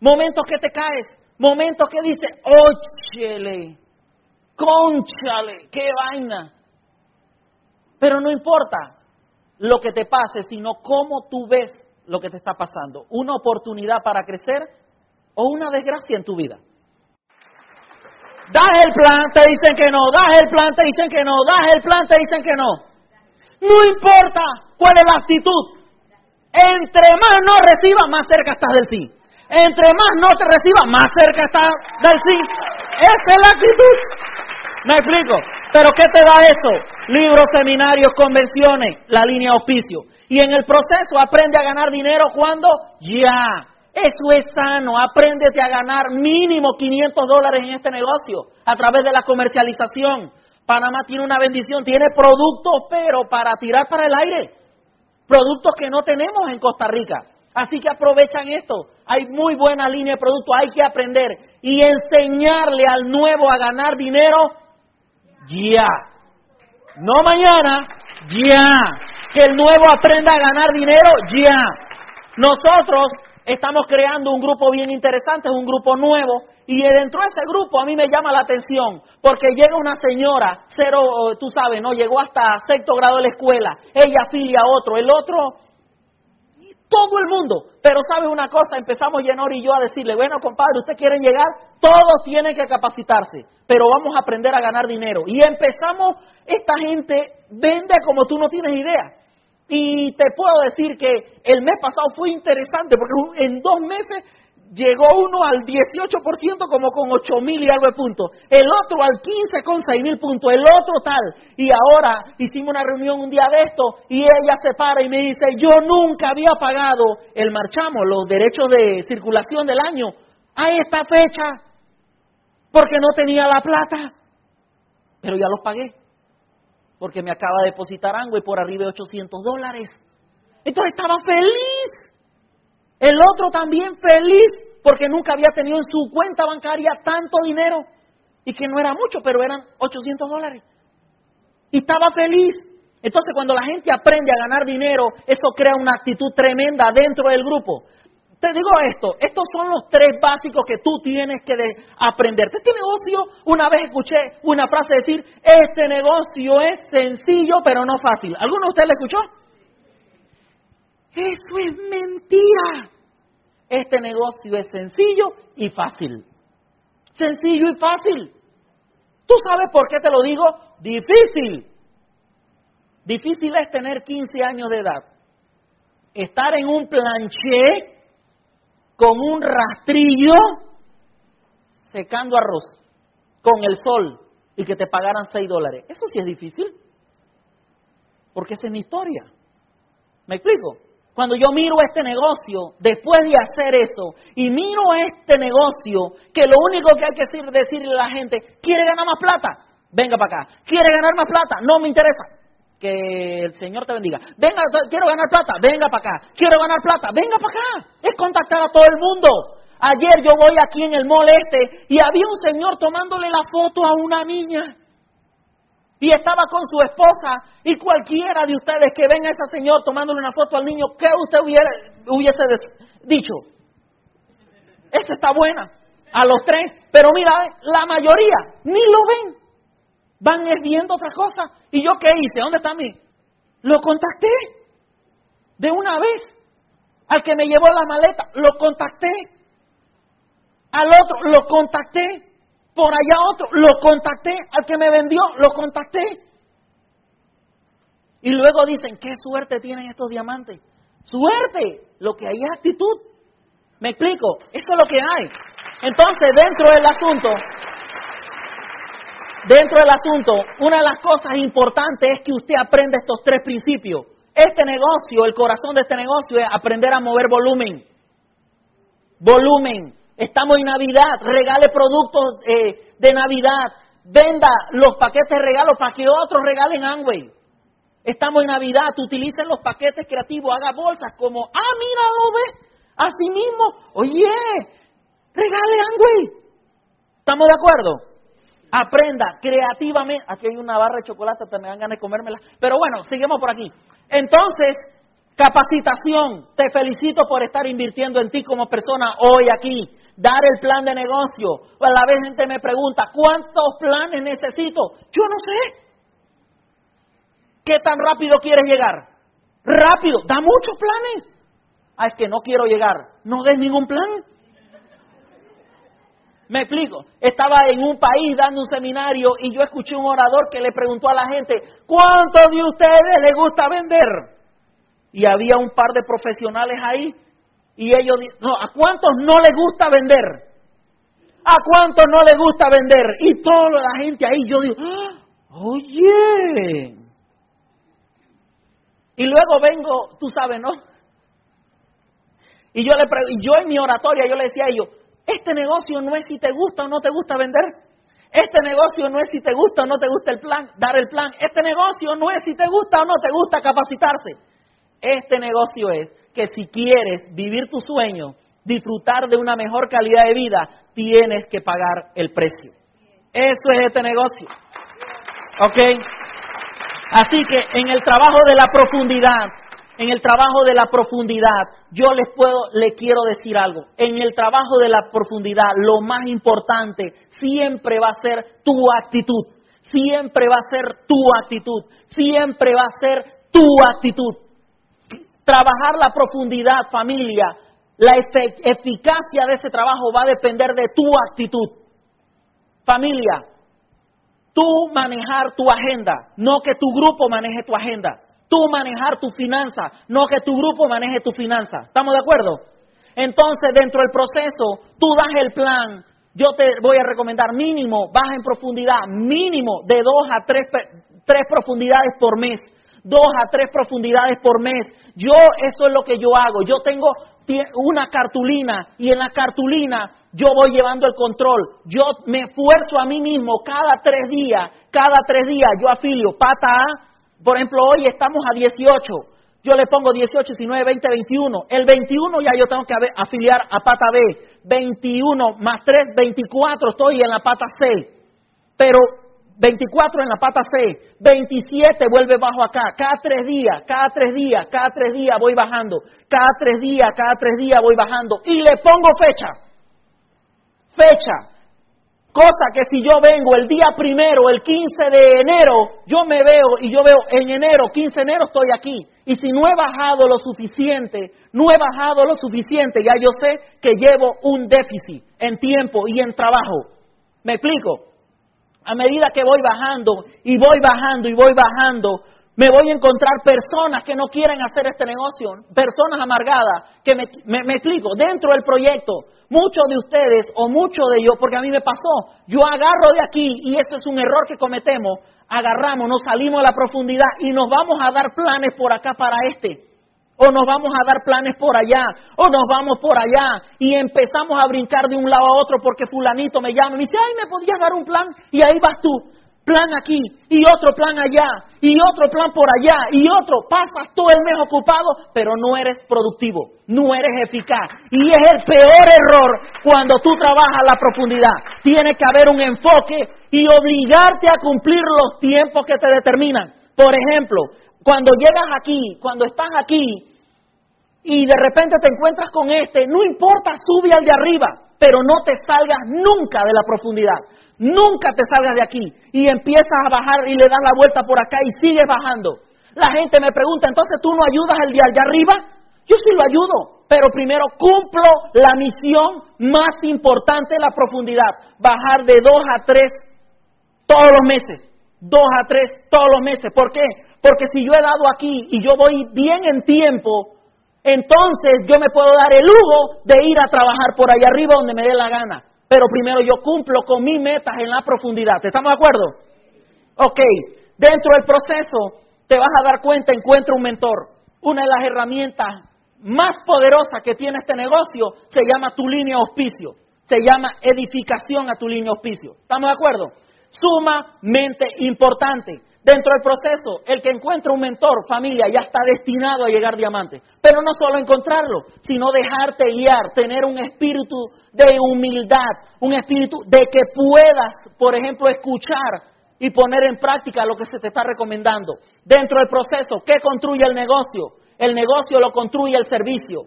momentos que te caes, momentos que dices, óchele, conchale, qué vaina. Pero no importa lo que te pase, sino cómo tú ves lo que te está pasando. Una oportunidad para crecer o una desgracia en tu vida. Das el plan, te dicen que no, das el plan, te dicen que no, das el plan, te dicen que no. No importa cuál es la actitud. Entre más no recibas, más cerca estás del sí. Entre más no te recibas, más cerca estás del sí. Esa es la actitud. Me explico. Pero ¿qué te da eso? Libros, seminarios, convenciones, la línea auspicio. Y en el proceso aprende a ganar dinero cuando ya. Eso es sano. Apréndete a ganar mínimo 500 dólares en este negocio a través de la comercialización. Panamá tiene una bendición, tiene productos, pero para tirar para el aire. productos que no tenemos en Costa Rica. Así que aprovechan esto. Hay muy buena línea de productos, hay que aprender y enseñarle al nuevo a ganar dinero ya. No mañana, ya. Que el nuevo aprenda a ganar dinero ya. Nosotros estamos creando un grupo bien interesante, un grupo nuevo, y dentro de ese grupo a mí me llama la atención, porque llega una señora, cero, tú sabes, no llegó hasta sexto grado de la escuela, ella filia a otro, el otro, todo el mundo. Pero sabe una cosa, empezamos Yenor y yo a decirle, bueno compadre, ¿usted quieren llegar? Todos tienen que capacitarse, pero vamos a aprender a ganar dinero. Y empezamos, esta gente vende como tú no tienes idea. Y te puedo decir que el mes pasado fue interesante porque en dos meses llegó uno al 18% como con 8 mil y algo de puntos, el otro al 15 con 6 mil puntos, el otro tal. Y ahora hicimos una reunión un día de esto y ella se para y me dice, yo nunca había pagado el marchamo, los derechos de circulación del año, a esta fecha, porque no tenía la plata, pero ya los pagué, porque me acaba de depositar y por arriba de 800 dólares. Entonces estaba feliz. El otro también feliz porque nunca había tenido en su cuenta bancaria tanto dinero y que no era mucho, pero eran 800 dólares. Y estaba feliz. Entonces cuando la gente aprende a ganar dinero, eso crea una actitud tremenda dentro del grupo. Te digo esto, estos son los tres básicos que tú tienes que aprender. Este negocio, una vez escuché una frase decir, este negocio es sencillo pero no fácil. ¿Alguno de ustedes le escuchó? Eso es mentira. Este negocio es sencillo y fácil. Sencillo y fácil. ¿Tú sabes por qué te lo digo? Difícil. Difícil es tener 15 años de edad. Estar en un planché con un rastrillo secando arroz con el sol y que te pagaran 6 dólares. Eso sí es difícil. Porque esa es mi historia. ¿Me explico? Cuando yo miro este negocio, después de hacer eso, y miro este negocio, que lo único que hay que decir, decirle a la gente, ¿quiere ganar más plata? Venga para acá. ¿Quiere ganar más plata? No me interesa. Que el Señor te bendiga. Venga, quiero ganar plata, venga para acá. Quiero ganar plata, venga para acá. Es contactar a todo el mundo. Ayer yo voy aquí en el mall este y había un señor tomándole la foto a una niña y estaba con su esposa y cualquiera de ustedes que venga a ese señor tomándole una foto al niño, ¿qué usted hubiera, hubiese dicho? Esta está buena. A los tres. Pero mira, la mayoría ni lo ven. Van viendo otra cosa. ¿Y yo qué hice? ¿Dónde está mi? Lo contacté. De una vez. Al que me llevó la maleta, lo contacté. Al otro, lo contacté. Por allá otro, lo contacté, al que me vendió, lo contacté. Y luego dicen, ¿qué suerte tienen estos diamantes? Suerte, lo que hay es actitud. ¿Me explico? Eso es lo que hay. Entonces, dentro del asunto, dentro del asunto, una de las cosas importantes es que usted aprenda estos tres principios. Este negocio, el corazón de este negocio es aprender a mover volumen. Volumen. Estamos en Navidad, regale productos eh, de Navidad, venda los paquetes de regalos para que otros regalen Amway. Estamos en Navidad, utilicen los paquetes creativos, haga bolsas como, ah, mira, lo ve, así mismo, oye, regale Amway. ¿Estamos de acuerdo? Aprenda creativamente. Aquí hay una barra de chocolate, te me dan ganas de comérmela. Pero bueno, seguimos por aquí. Entonces, capacitación. Te felicito por estar invirtiendo en ti como persona hoy aquí dar el plan de negocio. A la vez gente me pregunta, ¿cuántos planes necesito? Yo no sé. ¿Qué tan rápido quieres llegar? Rápido, da muchos planes. Ah, es que no quiero llegar. No des ningún plan. Me explico. Estaba en un país dando un seminario y yo escuché un orador que le preguntó a la gente, ¿cuántos de ustedes les gusta vender? Y había un par de profesionales ahí y ellos no, ¿a cuántos no les gusta vender? ¿A cuántos no les gusta vender? Y toda la gente ahí, yo digo, ¡Ah! oye. Y luego vengo, tú sabes, ¿no? Y yo, le yo en mi oratoria, yo le decía a ellos, este negocio no es si te gusta o no te gusta vender. Este negocio no es si te gusta o no te gusta el plan, dar el plan. Este negocio no es si te gusta o no te gusta capacitarse. Este negocio es que si quieres vivir tu sueño, disfrutar de una mejor calidad de vida, tienes que pagar el precio. Eso es este negocio. ¿Ok? Así que en el trabajo de la profundidad, en el trabajo de la profundidad, yo les puedo, le quiero decir algo. En el trabajo de la profundidad, lo más importante siempre va a ser tu actitud. Siempre va a ser tu actitud. Siempre va a ser tu actitud. Trabajar la profundidad, familia, la eficacia de ese trabajo va a depender de tu actitud. Familia, tú manejar tu agenda, no que tu grupo maneje tu agenda. Tú manejar tu finanza, no que tu grupo maneje tu finanza. ¿Estamos de acuerdo? Entonces, dentro del proceso, tú das el plan. Yo te voy a recomendar mínimo, baja en profundidad, mínimo de dos a tres, tres profundidades por mes. Dos a tres profundidades por mes. Yo, eso es lo que yo hago. Yo tengo una cartulina y en la cartulina yo voy llevando el control. Yo me esfuerzo a mí mismo cada tres días, cada tres días yo afilio pata A, por ejemplo hoy estamos a 18, yo le pongo 18, 19, 20, 21. El 21 ya yo tengo que afiliar a pata B. 21 más 3, 24 estoy en la pata C. Pero 24 en la pata C, 27 vuelve bajo acá, cada tres días, cada tres días, cada tres días voy bajando, cada tres días, cada tres días voy bajando. Y le pongo fecha, fecha, cosa que si yo vengo el día primero, el 15 de enero, yo me veo y yo veo en enero, 15 de enero estoy aquí y si no he bajado lo suficiente, no he bajado lo suficiente, ya yo sé que llevo un déficit en tiempo y en trabajo. ¿Me explico? a medida que voy bajando y voy bajando y voy bajando, me voy a encontrar personas que no quieren hacer este negocio, personas amargadas, que me, me, explico, dentro del proyecto, muchos de ustedes o muchos de ellos, porque a mí me pasó, yo agarro de aquí y este es un error que cometemos, agarramos, nos salimos a la profundidad y nos vamos a dar planes por acá para este. O nos vamos a dar planes por allá, o nos vamos por allá y empezamos a brincar de un lado a otro porque fulanito me llama y me dice, ay, ¿me podías dar un plan? Y ahí vas tú, plan aquí y otro plan allá y otro plan por allá y otro, pasas todo el mes ocupado, pero no eres productivo, no eres eficaz. Y es el peor error cuando tú trabajas la profundidad. Tiene que haber un enfoque y obligarte a cumplir los tiempos que te determinan. Por ejemplo, cuando llegas aquí, cuando estás aquí, y de repente te encuentras con este, no importa, sube al de arriba, pero no te salgas nunca de la profundidad. Nunca te salgas de aquí y empiezas a bajar y le das la vuelta por acá y sigues bajando. La gente me pregunta, entonces tú no ayudas al de allá arriba? Yo sí lo ayudo, pero primero cumplo la misión más importante de la profundidad, bajar de dos a tres todos los meses. Dos a tres todos los meses. ¿Por qué? Porque si yo he dado aquí y yo voy bien en tiempo, entonces yo me puedo dar el lujo de ir a trabajar por allá arriba donde me dé la gana. Pero primero yo cumplo con mis metas en la profundidad. ¿Estamos de acuerdo? Ok, dentro del proceso te vas a dar cuenta, encuentra un mentor. Una de las herramientas más poderosas que tiene este negocio se llama tu línea auspicio. Se llama edificación a tu línea auspicio. ¿Estamos de acuerdo? Sumamente importante. Dentro del proceso, el que encuentra un mentor, familia, ya está destinado a llegar diamante. Pero no solo encontrarlo, sino dejarte guiar, tener un espíritu de humildad, un espíritu de que puedas, por ejemplo, escuchar y poner en práctica lo que se te está recomendando. Dentro del proceso, ¿qué construye el negocio? El negocio lo construye el servicio.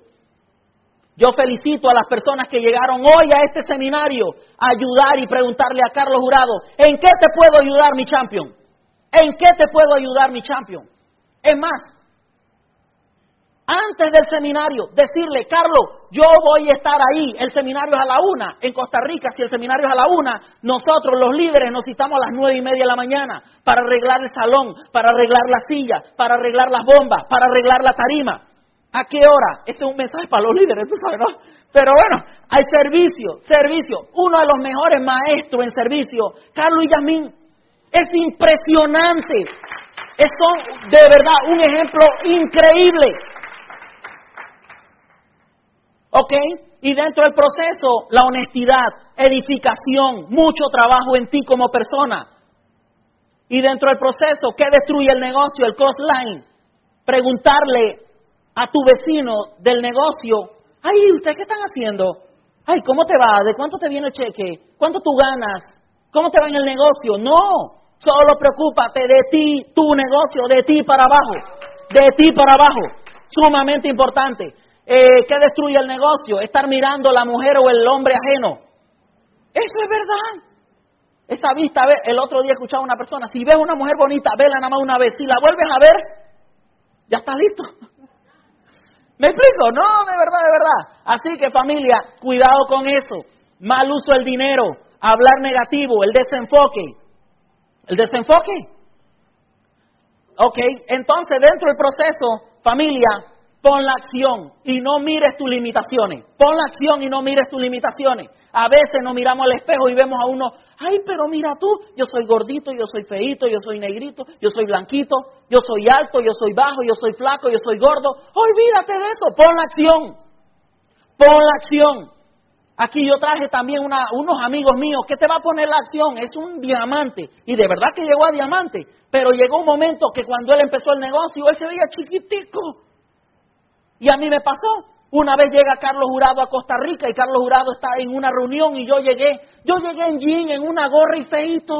Yo felicito a las personas que llegaron hoy a este seminario a ayudar y preguntarle a Carlos Jurado, ¿en qué te puedo ayudar, mi champion? ¿En qué te puedo ayudar, mi champion? Es más, antes del seminario, decirle, Carlos, yo voy a estar ahí, el seminario es a la una, en Costa Rica, si el seminario es a la una, nosotros los líderes nos citamos a las nueve y media de la mañana para arreglar el salón, para arreglar la silla, para arreglar las bombas, para arreglar la tarima. ¿A qué hora? Ese es un mensaje para los líderes, tú sabes, ¿no? Pero bueno, hay servicio, servicio. Uno de los mejores maestros en servicio, Carlos y Yasmín, es impresionante. Es de verdad un ejemplo increíble. ¿Ok? Y dentro del proceso, la honestidad, edificación, mucho trabajo en ti como persona. Y dentro del proceso, ¿qué destruye el negocio? El cross line. Preguntarle a tu vecino del negocio, ay, ¿ustedes qué están haciendo? Ay, ¿cómo te va? ¿De cuánto te viene el cheque? ¿Cuánto tú ganas? ¿Cómo te va en el negocio? No, solo preocúpate de ti, tu negocio, de ti para abajo, de ti para abajo. Sumamente importante. Eh, ¿Qué destruye el negocio? Estar mirando la mujer o el hombre ajeno. Eso es verdad. Esa vista, el otro día escuchaba a una persona, si ves una mujer bonita, vela nada más una vez. Si la vuelves a ver, ya está listo. ¿Me explico? No, de verdad, de verdad. Así que familia, cuidado con eso. Mal uso del dinero, hablar negativo, el desenfoque. ¿El desenfoque? Ok, entonces dentro del proceso, familia, pon la acción y no mires tus limitaciones. Pon la acción y no mires tus limitaciones. A veces nos miramos al espejo y vemos a uno, ay, pero mira tú, yo soy gordito, yo soy feito, yo soy negrito, yo soy blanquito, yo soy alto, yo soy bajo, yo soy flaco, yo soy gordo. Olvídate de eso, pon la acción. Pon la acción. Aquí yo traje también unos amigos míos. ¿Qué te va a poner la acción? Es un diamante. Y de verdad que llegó a diamante. Pero llegó un momento que cuando él empezó el negocio, él se veía chiquitico. Y a mí me pasó. Una vez llega Carlos Jurado a Costa Rica y Carlos Jurado está en una reunión y yo llegué. Yo llegué en jean, en una gorra y feito.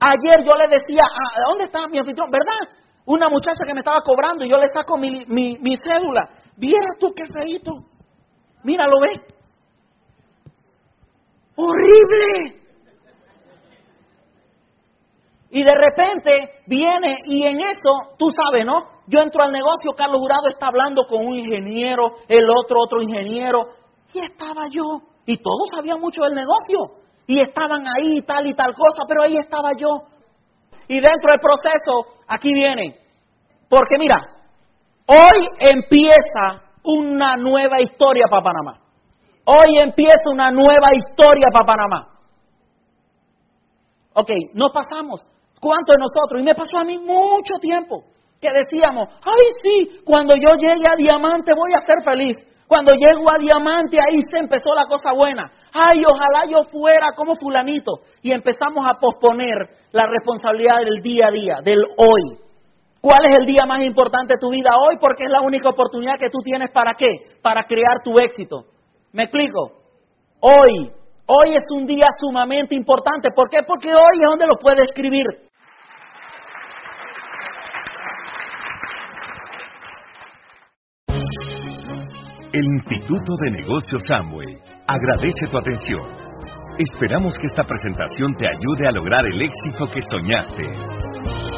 Ayer yo le decía, ah, ¿dónde está mi anfitrión? ¿Verdad? Una muchacha que me estaba cobrando y yo le saco mi, mi, mi cédula. Vieras tú qué feito. Mira, lo ve. Horrible. Y de repente viene y en eso, tú sabes, ¿no? Yo entro al negocio, Carlos Jurado está hablando con un ingeniero, el otro otro ingeniero, y estaba yo. Y todos sabían mucho del negocio. Y estaban ahí tal y tal cosa, pero ahí estaba yo. Y dentro del proceso, aquí viene. Porque mira, hoy empieza una nueva historia para Panamá. Hoy empieza una nueva historia para Panamá. Ok, nos pasamos. ¿Cuántos de nosotros? Y me pasó a mí mucho tiempo que decíamos, ay sí, cuando yo llegue a diamante voy a ser feliz. Cuando llego a diamante ahí se empezó la cosa buena. Ay, ojalá yo fuera como fulanito. Y empezamos a posponer la responsabilidad del día a día, del hoy. ¿Cuál es el día más importante de tu vida hoy? Porque es la única oportunidad que tú tienes para qué? Para crear tu éxito. ¿Me explico? Hoy. Hoy es un día sumamente importante. ¿Por qué? Porque hoy es donde lo puedes escribir. El Instituto de Negocios Samway agradece tu atención. Esperamos que esta presentación te ayude a lograr el éxito que soñaste.